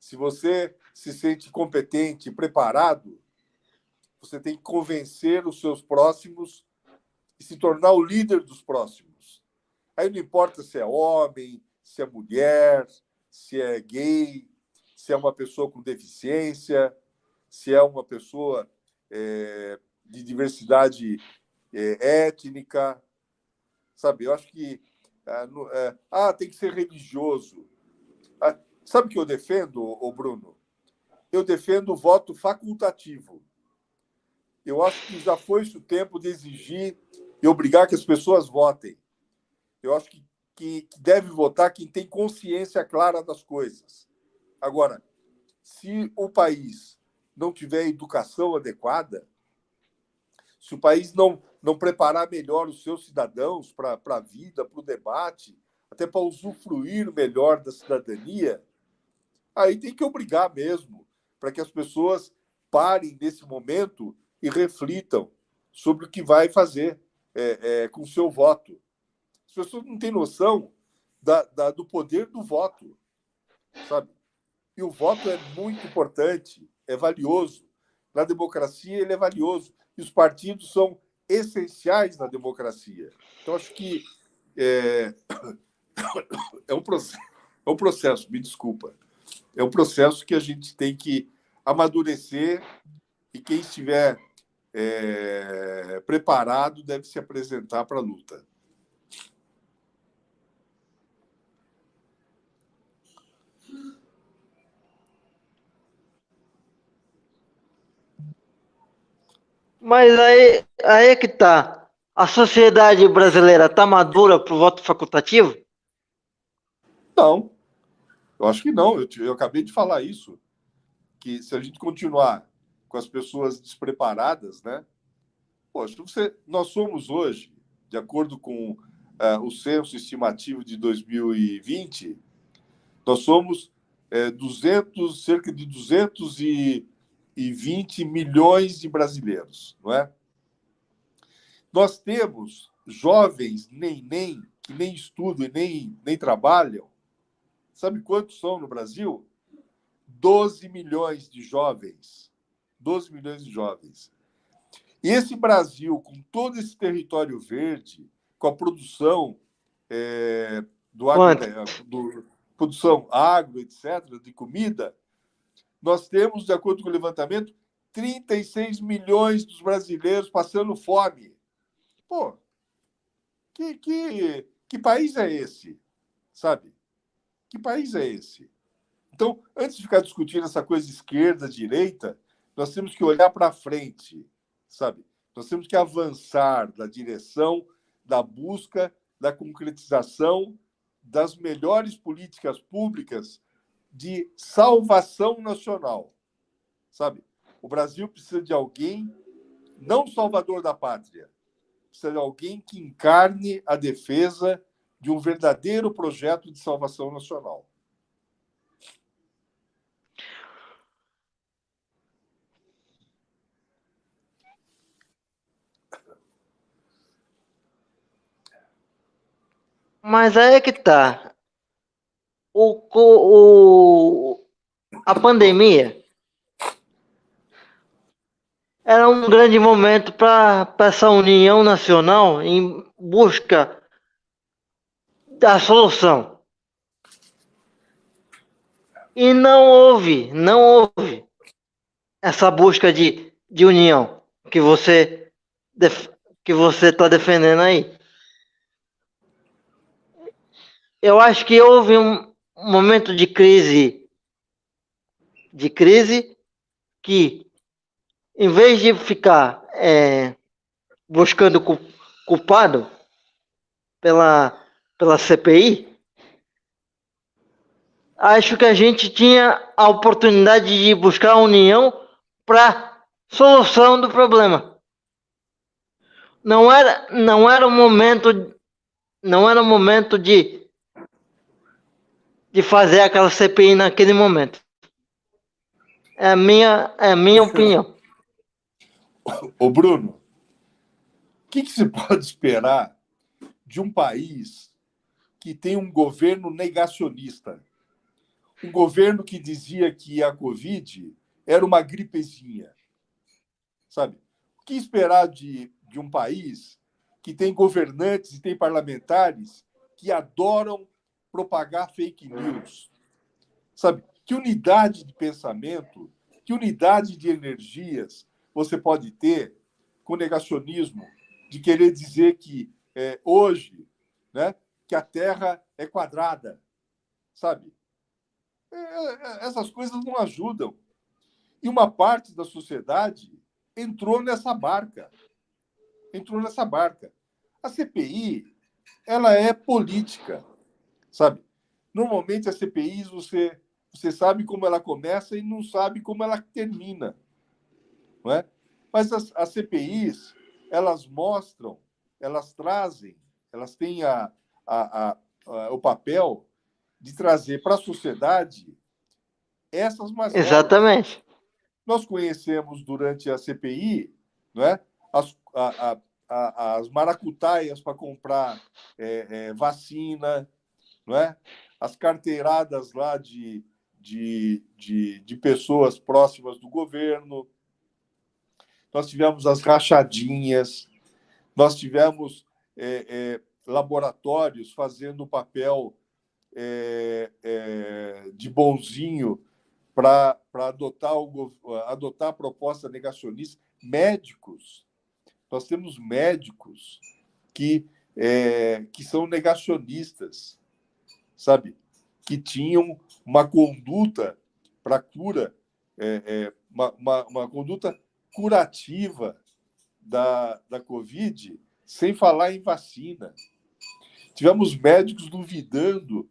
[SPEAKER 2] Se você se sente competente, preparado, você tem que convencer os seus próximos e se tornar o líder dos próximos. Aí não importa se é homem, se é mulher, se é gay, se é uma pessoa com deficiência, se é uma pessoa é, de diversidade é, étnica, sabe? Eu acho que ah, é, ah, tem que ser religioso. Sabe o que eu defendo, o Bruno? Eu defendo o voto facultativo. Eu acho que já foi o tempo de exigir e obrigar que as pessoas votem. Eu acho que, que deve votar quem tem consciência clara das coisas. Agora, se o país não tiver educação adequada, se o país não, não preparar melhor os seus cidadãos para a vida, para o debate, até para usufruir melhor da cidadania, aí tem que obrigar mesmo, para que as pessoas parem nesse momento e reflitam sobre o que vai fazer é, é, com o seu voto. As pessoas não têm noção da, da, do poder do voto, sabe? E o voto é muito importante, é valioso. Na democracia, ele é valioso. E os partidos são essenciais na democracia. Então, acho que é, <coughs> é, um, processo, é um processo, me desculpa. É um processo que a gente tem que amadurecer e quem estiver é, preparado deve se apresentar para a luta.
[SPEAKER 1] Mas aí, aí é que tá. A sociedade brasileira está madura para o voto facultativo?
[SPEAKER 2] Não. Eu acho que não. Eu, eu acabei de falar isso. Que se a gente continuar com as pessoas despreparadas, né? Poxa, você, nós somos hoje, de acordo com uh, o censo estimativo de 2020, nós somos é, 200, cerca de 200 e e 20 milhões de brasileiros, não é? Nós temos jovens nem nem que nem estudam e nem, nem trabalham. Sabe quantos são no Brasil? 12 milhões de jovens. 12 milhões de jovens. E esse Brasil, com todo esse território verde, com a produção é, do, agro, do produção agro, etc., de comida, nós temos, de acordo com o levantamento, 36 milhões dos brasileiros passando fome. Pô, que, que, que país é esse? Sabe? Que país é esse? Então, antes de ficar discutindo essa coisa esquerda, direita, nós temos que olhar para frente, sabe? Nós temos que avançar na direção da busca da concretização das melhores políticas públicas de salvação nacional. Sabe? O Brasil precisa de alguém, não salvador da pátria, precisa de alguém que encarne a defesa de um verdadeiro projeto de salvação nacional.
[SPEAKER 1] Mas aí é que tá o, o, a pandemia era um grande momento para essa união nacional em busca da solução. E não houve, não houve essa busca de, de união que você que você está defendendo aí. Eu acho que houve um, momento de crise, de crise que, em vez de ficar é, buscando culpado pela, pela CPI, acho que a gente tinha a oportunidade de buscar a união para solução do problema. Não era, não era o momento, não era o momento de de fazer aquela CPI naquele momento. É a minha, é a minha opinião.
[SPEAKER 2] Ô Bruno, o que, que se <laughs> pode esperar de um país que tem um governo negacionista? Um governo que dizia que a Covid era uma gripezinha. Sabe? O que esperar de, de um país que tem governantes e tem parlamentares que adoram propagar fake news. Sabe? Que unidade de pensamento, que unidade de energias você pode ter com negacionismo de querer dizer que é, hoje, né, que a Terra é quadrada, sabe? É, é, essas coisas não ajudam. E uma parte da sociedade entrou nessa barca. Entrou nessa barca. A CPI, ela é política sabe? Normalmente as CPIs você você sabe como ela começa e não sabe como ela termina, não é? Mas as, as CPIs elas mostram, elas trazem, elas têm a, a, a, o papel de trazer para a sociedade essas mazelas.
[SPEAKER 1] Exatamente.
[SPEAKER 2] Nós conhecemos durante a CPI não é? as, a, a, as maracutaias para comprar é, é, vacina, não é? as carteiradas lá de, de, de, de pessoas próximas do governo, nós tivemos as rachadinhas, nós tivemos é, é, laboratórios fazendo o papel é, é de bonzinho para adotar, o, adotar a proposta negacionista. Médicos, nós temos médicos que, é, que são negacionistas, sabe? Que tinham uma conduta para cura, é, é, uma, uma, uma, conduta curativa da, da Covid, sem falar em vacina. Tivemos médicos duvidando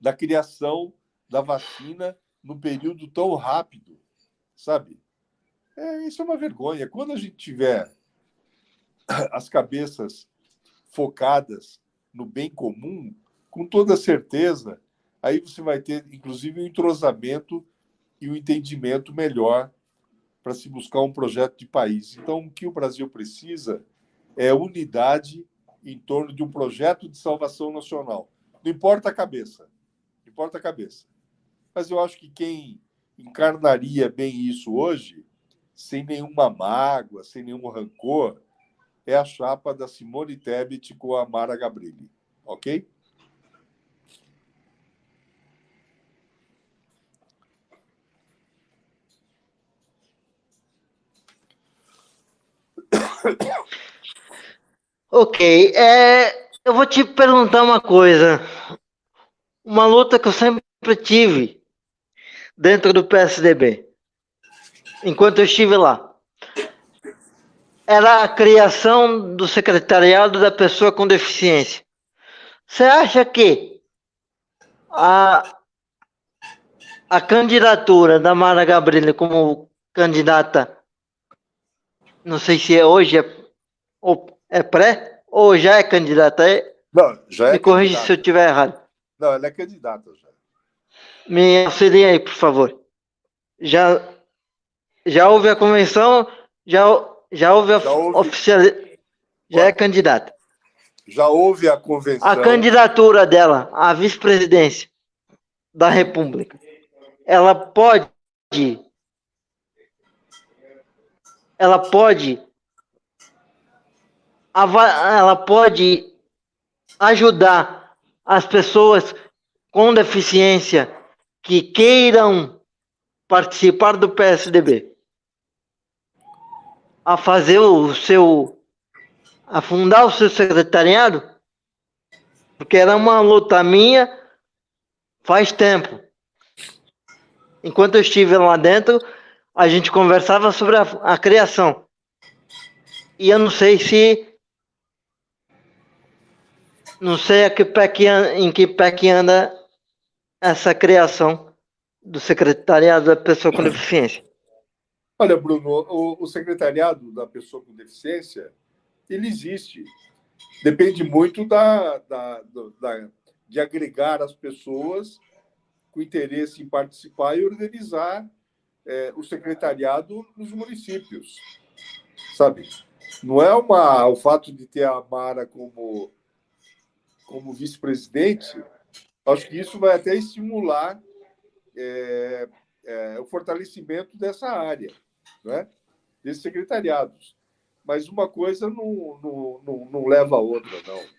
[SPEAKER 2] da criação da vacina no período tão rápido, sabe? É, isso é uma vergonha. Quando a gente tiver as cabeças focadas no bem comum, com toda certeza, aí você vai ter, inclusive, um entrosamento e um entendimento melhor para se buscar um projeto de país. Então, o que o Brasil precisa é unidade em torno de um projeto de salvação nacional. Não importa a cabeça, não importa a cabeça. Mas eu acho que quem encarnaria bem isso hoje, sem nenhuma mágoa, sem nenhum rancor, é a chapa da Simone Tebet com a Mara Gabrilli. Ok? <coughs>
[SPEAKER 1] Ok, é, eu vou te perguntar uma coisa. Uma luta que eu sempre tive dentro do PSDB, enquanto eu estive lá, era a criação do secretariado da pessoa com deficiência. Você acha que a, a candidatura da Mara Gabriela como candidata, não sei se é hoje, é, é pré ou já é candidata? É,
[SPEAKER 2] não, já é
[SPEAKER 1] Me corrija se eu estiver errado.
[SPEAKER 2] Não, ela é candidata já.
[SPEAKER 1] Me auxilie aí, por favor. Já, já houve a convenção, já, já houve a oficial. Já é candidata.
[SPEAKER 2] Já houve a convenção.
[SPEAKER 1] A candidatura dela à vice-presidência da República, ela pode. Ela pode. Ela pode ajudar as pessoas com deficiência que queiram participar do PSDB a fazer o seu a fundar o seu secretariado? Porque era uma luta minha faz tempo. Enquanto eu estive lá dentro a gente conversava sobre a, a criação. E eu não sei se não sei a que pé que, em que pé que anda essa criação do secretariado da pessoa com deficiência?
[SPEAKER 2] Olha, Bruno, o, o secretariado da pessoa com deficiência, ele existe. Depende muito da, da, da, de agregar as pessoas com interesse em participar e organizar é, o secretariado nos municípios, sabe? Não é uma, o fato de ter a Mara como, como vice-presidente Acho que isso vai até estimular é, é, o fortalecimento dessa área, né? desses secretariados. Mas uma coisa não, não, não, não leva a outra, não.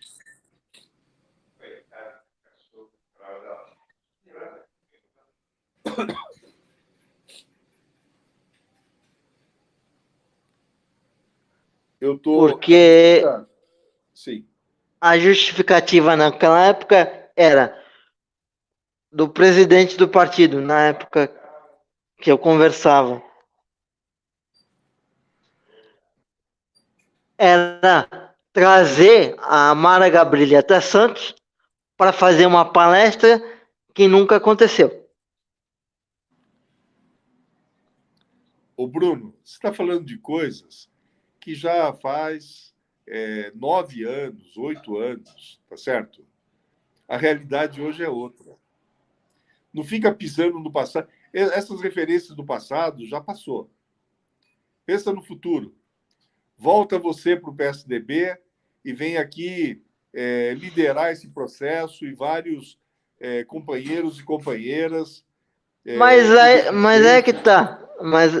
[SPEAKER 2] Eu tô.
[SPEAKER 1] Porque. Sim. A justificativa naquela época era do presidente do partido, na época que eu conversava. Era trazer a Mara Gabrilli até Santos para fazer uma palestra que nunca aconteceu.
[SPEAKER 2] O Bruno, você está falando de coisas que já faz é, nove anos, oito anos, tá certo? A realidade hoje é outra. Não fica pisando no passado. Essas referências do passado já passou. Pensa no futuro. Volta você para o PSDB e vem aqui é, liderar esse processo e vários é, companheiros e companheiras.
[SPEAKER 1] Mas, é, mas é que tá. Mas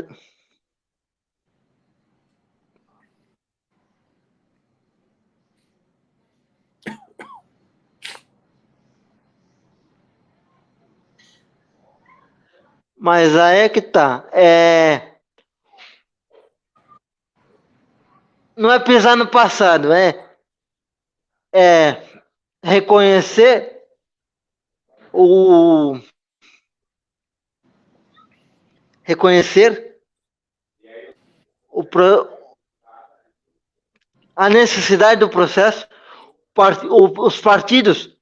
[SPEAKER 1] Mas aí é que tá. É... Não é pisar no passado, é, é reconhecer o reconhecer o pro... a necessidade do processo. Os partidos,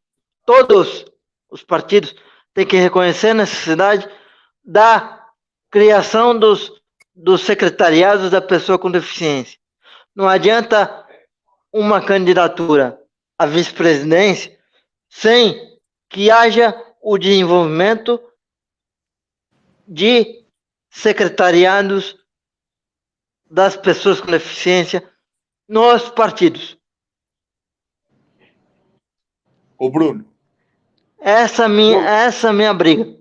[SPEAKER 1] todos os partidos, têm que reconhecer a necessidade da criação dos, dos secretariados da pessoa com deficiência. Não adianta uma candidatura à vice-presidência sem que haja o desenvolvimento de secretariados das pessoas com deficiência nos partidos.
[SPEAKER 2] Ô Bruno.
[SPEAKER 1] Essa minha, essa minha briga.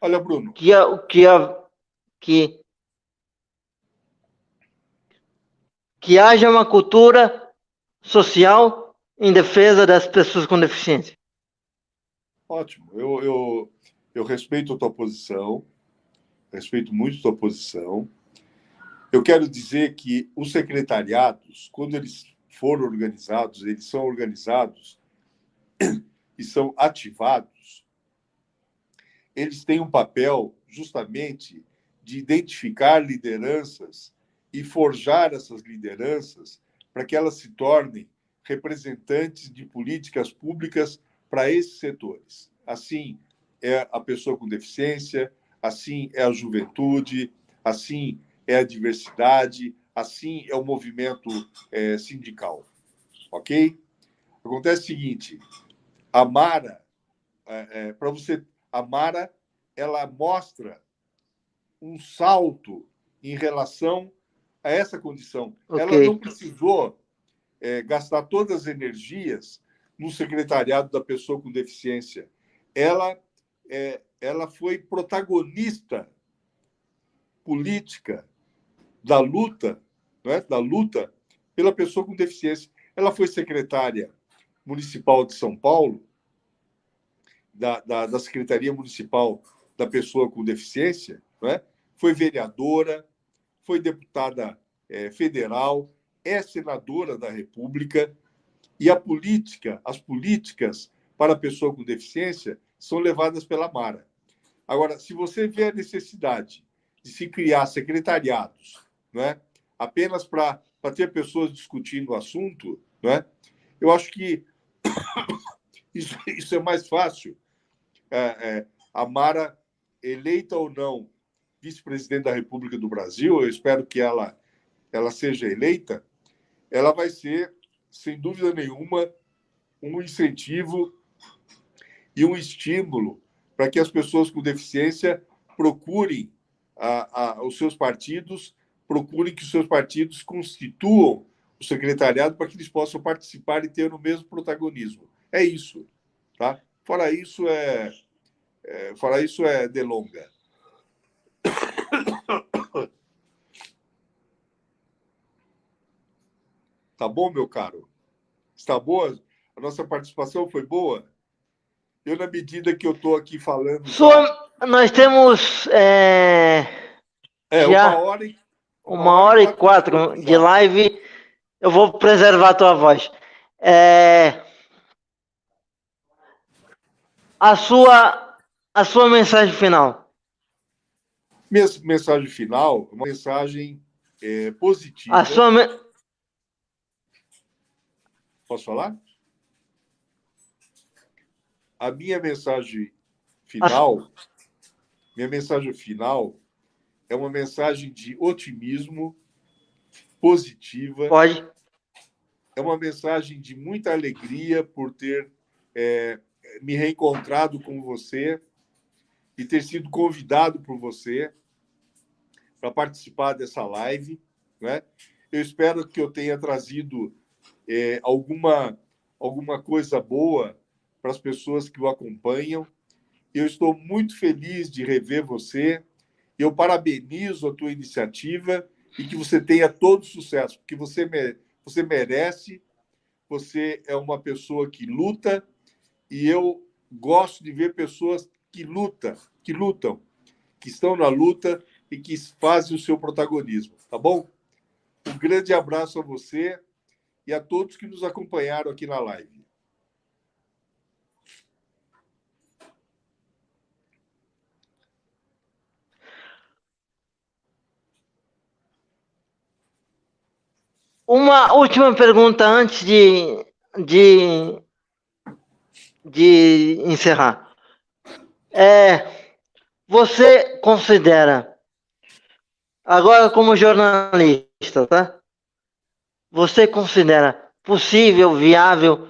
[SPEAKER 2] Olha, Bruno.
[SPEAKER 1] Que, que, que, que haja uma cultura social em defesa das pessoas com deficiência.
[SPEAKER 2] Ótimo. Eu, eu, eu respeito a tua posição, respeito muito a tua posição. Eu quero dizer que os secretariados, quando eles foram organizados, eles são organizados <clears throat> e são ativados eles têm um papel justamente de identificar lideranças e forjar essas lideranças para que elas se tornem representantes de políticas públicas para esses setores. Assim é a pessoa com deficiência, assim é a juventude, assim é a diversidade, assim é o movimento é, sindical. Ok? Acontece o seguinte: a Mara, é, é, para você a Mara ela mostra um salto em relação a essa condição. Okay. Ela não precisou é, gastar todas as energias no secretariado da pessoa com deficiência. Ela, é, ela foi protagonista política da luta, não é? da luta pela pessoa com deficiência. Ela foi secretária municipal de São Paulo da, da, da Secretaria Municipal da Pessoa com Deficiência, é? foi vereadora, foi deputada é, federal, é senadora da República, e a política, as políticas para a pessoa com deficiência são levadas pela Mara. Agora, se você vê a necessidade de se criar secretariados, não é? apenas para ter pessoas discutindo o assunto, não é? eu acho que <coughs> isso, isso é mais fácil é, é, a Mara, eleita ou não vice-presidente da República do Brasil, eu espero que ela, ela seja eleita, ela vai ser, sem dúvida nenhuma, um incentivo e um estímulo para que as pessoas com deficiência procurem a, a, os seus partidos, procurem que os seus partidos constituam o secretariado para que eles possam participar e ter o mesmo protagonismo. É isso, tá? Fora isso, é, é, fora isso é delonga. <coughs> Tá bom, meu caro? Está boa? A nossa participação foi boa? Eu, na medida que eu estou aqui falando.
[SPEAKER 1] Nós temos. É,
[SPEAKER 2] é uma hora e.
[SPEAKER 1] Uma, uma hora, hora, e quatro, quatro de live. Eu vou preservar a tua voz. É, a sua, a sua mensagem final.
[SPEAKER 2] Minha mensagem final, uma mensagem é, positiva.
[SPEAKER 1] A sua me...
[SPEAKER 2] Posso falar? A minha mensagem final, a... minha mensagem final é uma mensagem de otimismo, positiva.
[SPEAKER 1] Pode.
[SPEAKER 2] É uma mensagem de muita alegria por ter é, me reencontrado com você e ter sido convidado por você para participar dessa live. Né? Eu espero que eu tenha trazido é, alguma, alguma coisa boa para as pessoas que o acompanham. Eu estou muito feliz de rever você. Eu parabenizo a tua iniciativa e que você tenha todo sucesso, porque você, você merece, você é uma pessoa que luta e eu gosto de ver pessoas que lutam, que lutam, que estão na luta e que fazem o seu protagonismo, tá bom? Um grande abraço a você e a todos que nos acompanharam aqui na live.
[SPEAKER 1] Uma última pergunta antes de, de, de encerrar. É, você considera, agora como jornalista, tá? Você considera possível, viável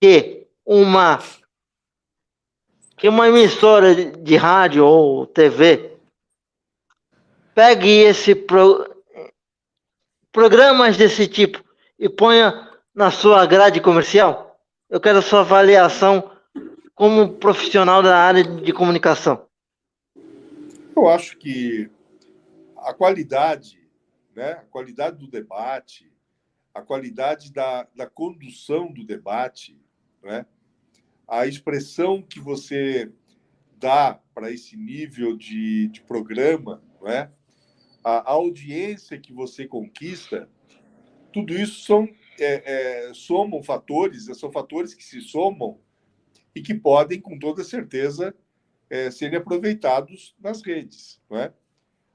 [SPEAKER 1] que uma que uma emissora de rádio ou TV pegue esse pro, programas desse tipo e ponha na sua grade comercial? Eu quero a sua avaliação como profissional da área de comunicação.
[SPEAKER 2] Eu acho que a qualidade, né, a qualidade do debate, a qualidade da, da condução do debate, né, a expressão que você dá para esse nível de, de programa, né, a audiência que você conquista, tudo isso são é, é, somam fatores, são fatores que se somam e que podem, com toda certeza, é, serem aproveitados nas redes. Não é?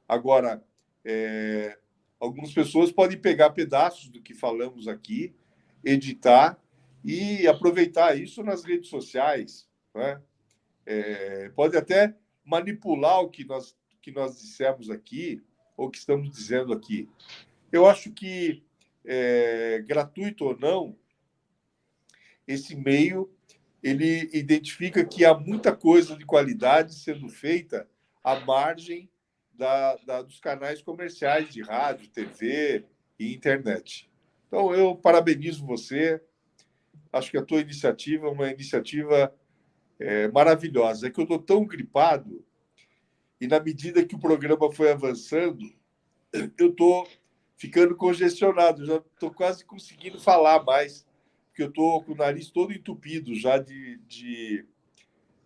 [SPEAKER 2] Agora, é, algumas pessoas podem pegar pedaços do que falamos aqui, editar e aproveitar isso nas redes sociais. É? É, pode até manipular o que nós, que nós dissemos aqui, ou que estamos dizendo aqui. Eu acho que, é, gratuito ou não, esse meio ele identifica que há muita coisa de qualidade sendo feita à margem da, da, dos canais comerciais de rádio, TV e internet. Então, eu parabenizo você. Acho que a tua iniciativa é uma iniciativa é, maravilhosa. É que eu estou tão gripado e na medida que o programa foi avançando, eu estou ficando congestionado, já estou quase conseguindo falar mais, porque eu estou com o nariz todo entupido já de, de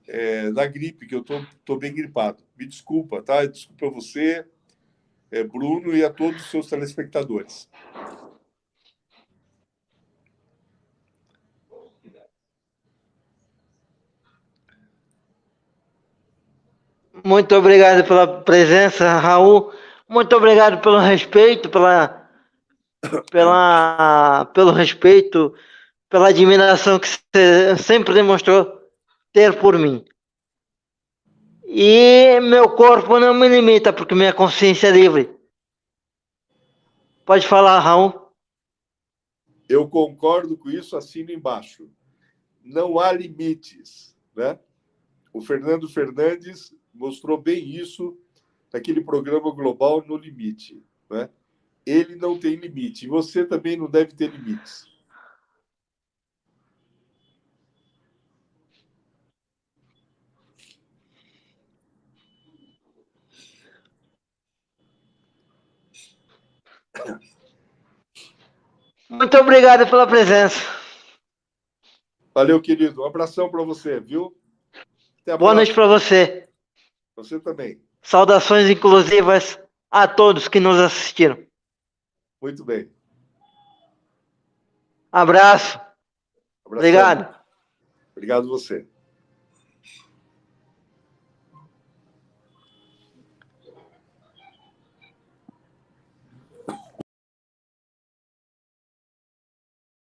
[SPEAKER 2] é, da gripe, que eu estou bem gripado. Me desculpa, tá? Desculpa você, é, Bruno, e a todos os seus telespectadores.
[SPEAKER 1] Muito obrigado pela presença, Raul. Muito obrigado pelo respeito, pela, pela, pelo respeito, pela admiração que você sempre demonstrou ter por mim. E meu corpo não me limita, porque minha consciência é livre. Pode falar, Raul.
[SPEAKER 2] Eu concordo com isso, assino embaixo. Não há limites, né? O Fernando Fernandes mostrou bem isso naquele programa global No Limite. Né? Ele não tem limite. E você também não deve ter limites.
[SPEAKER 1] Muito obrigado pela presença.
[SPEAKER 2] Valeu, querido. Um abração para você, viu?
[SPEAKER 1] Boa noite para você.
[SPEAKER 2] Você também.
[SPEAKER 1] Saudações inclusivas a todos que nos assistiram.
[SPEAKER 2] Muito bem.
[SPEAKER 1] Abraço. Abração. Obrigado.
[SPEAKER 2] Obrigado você.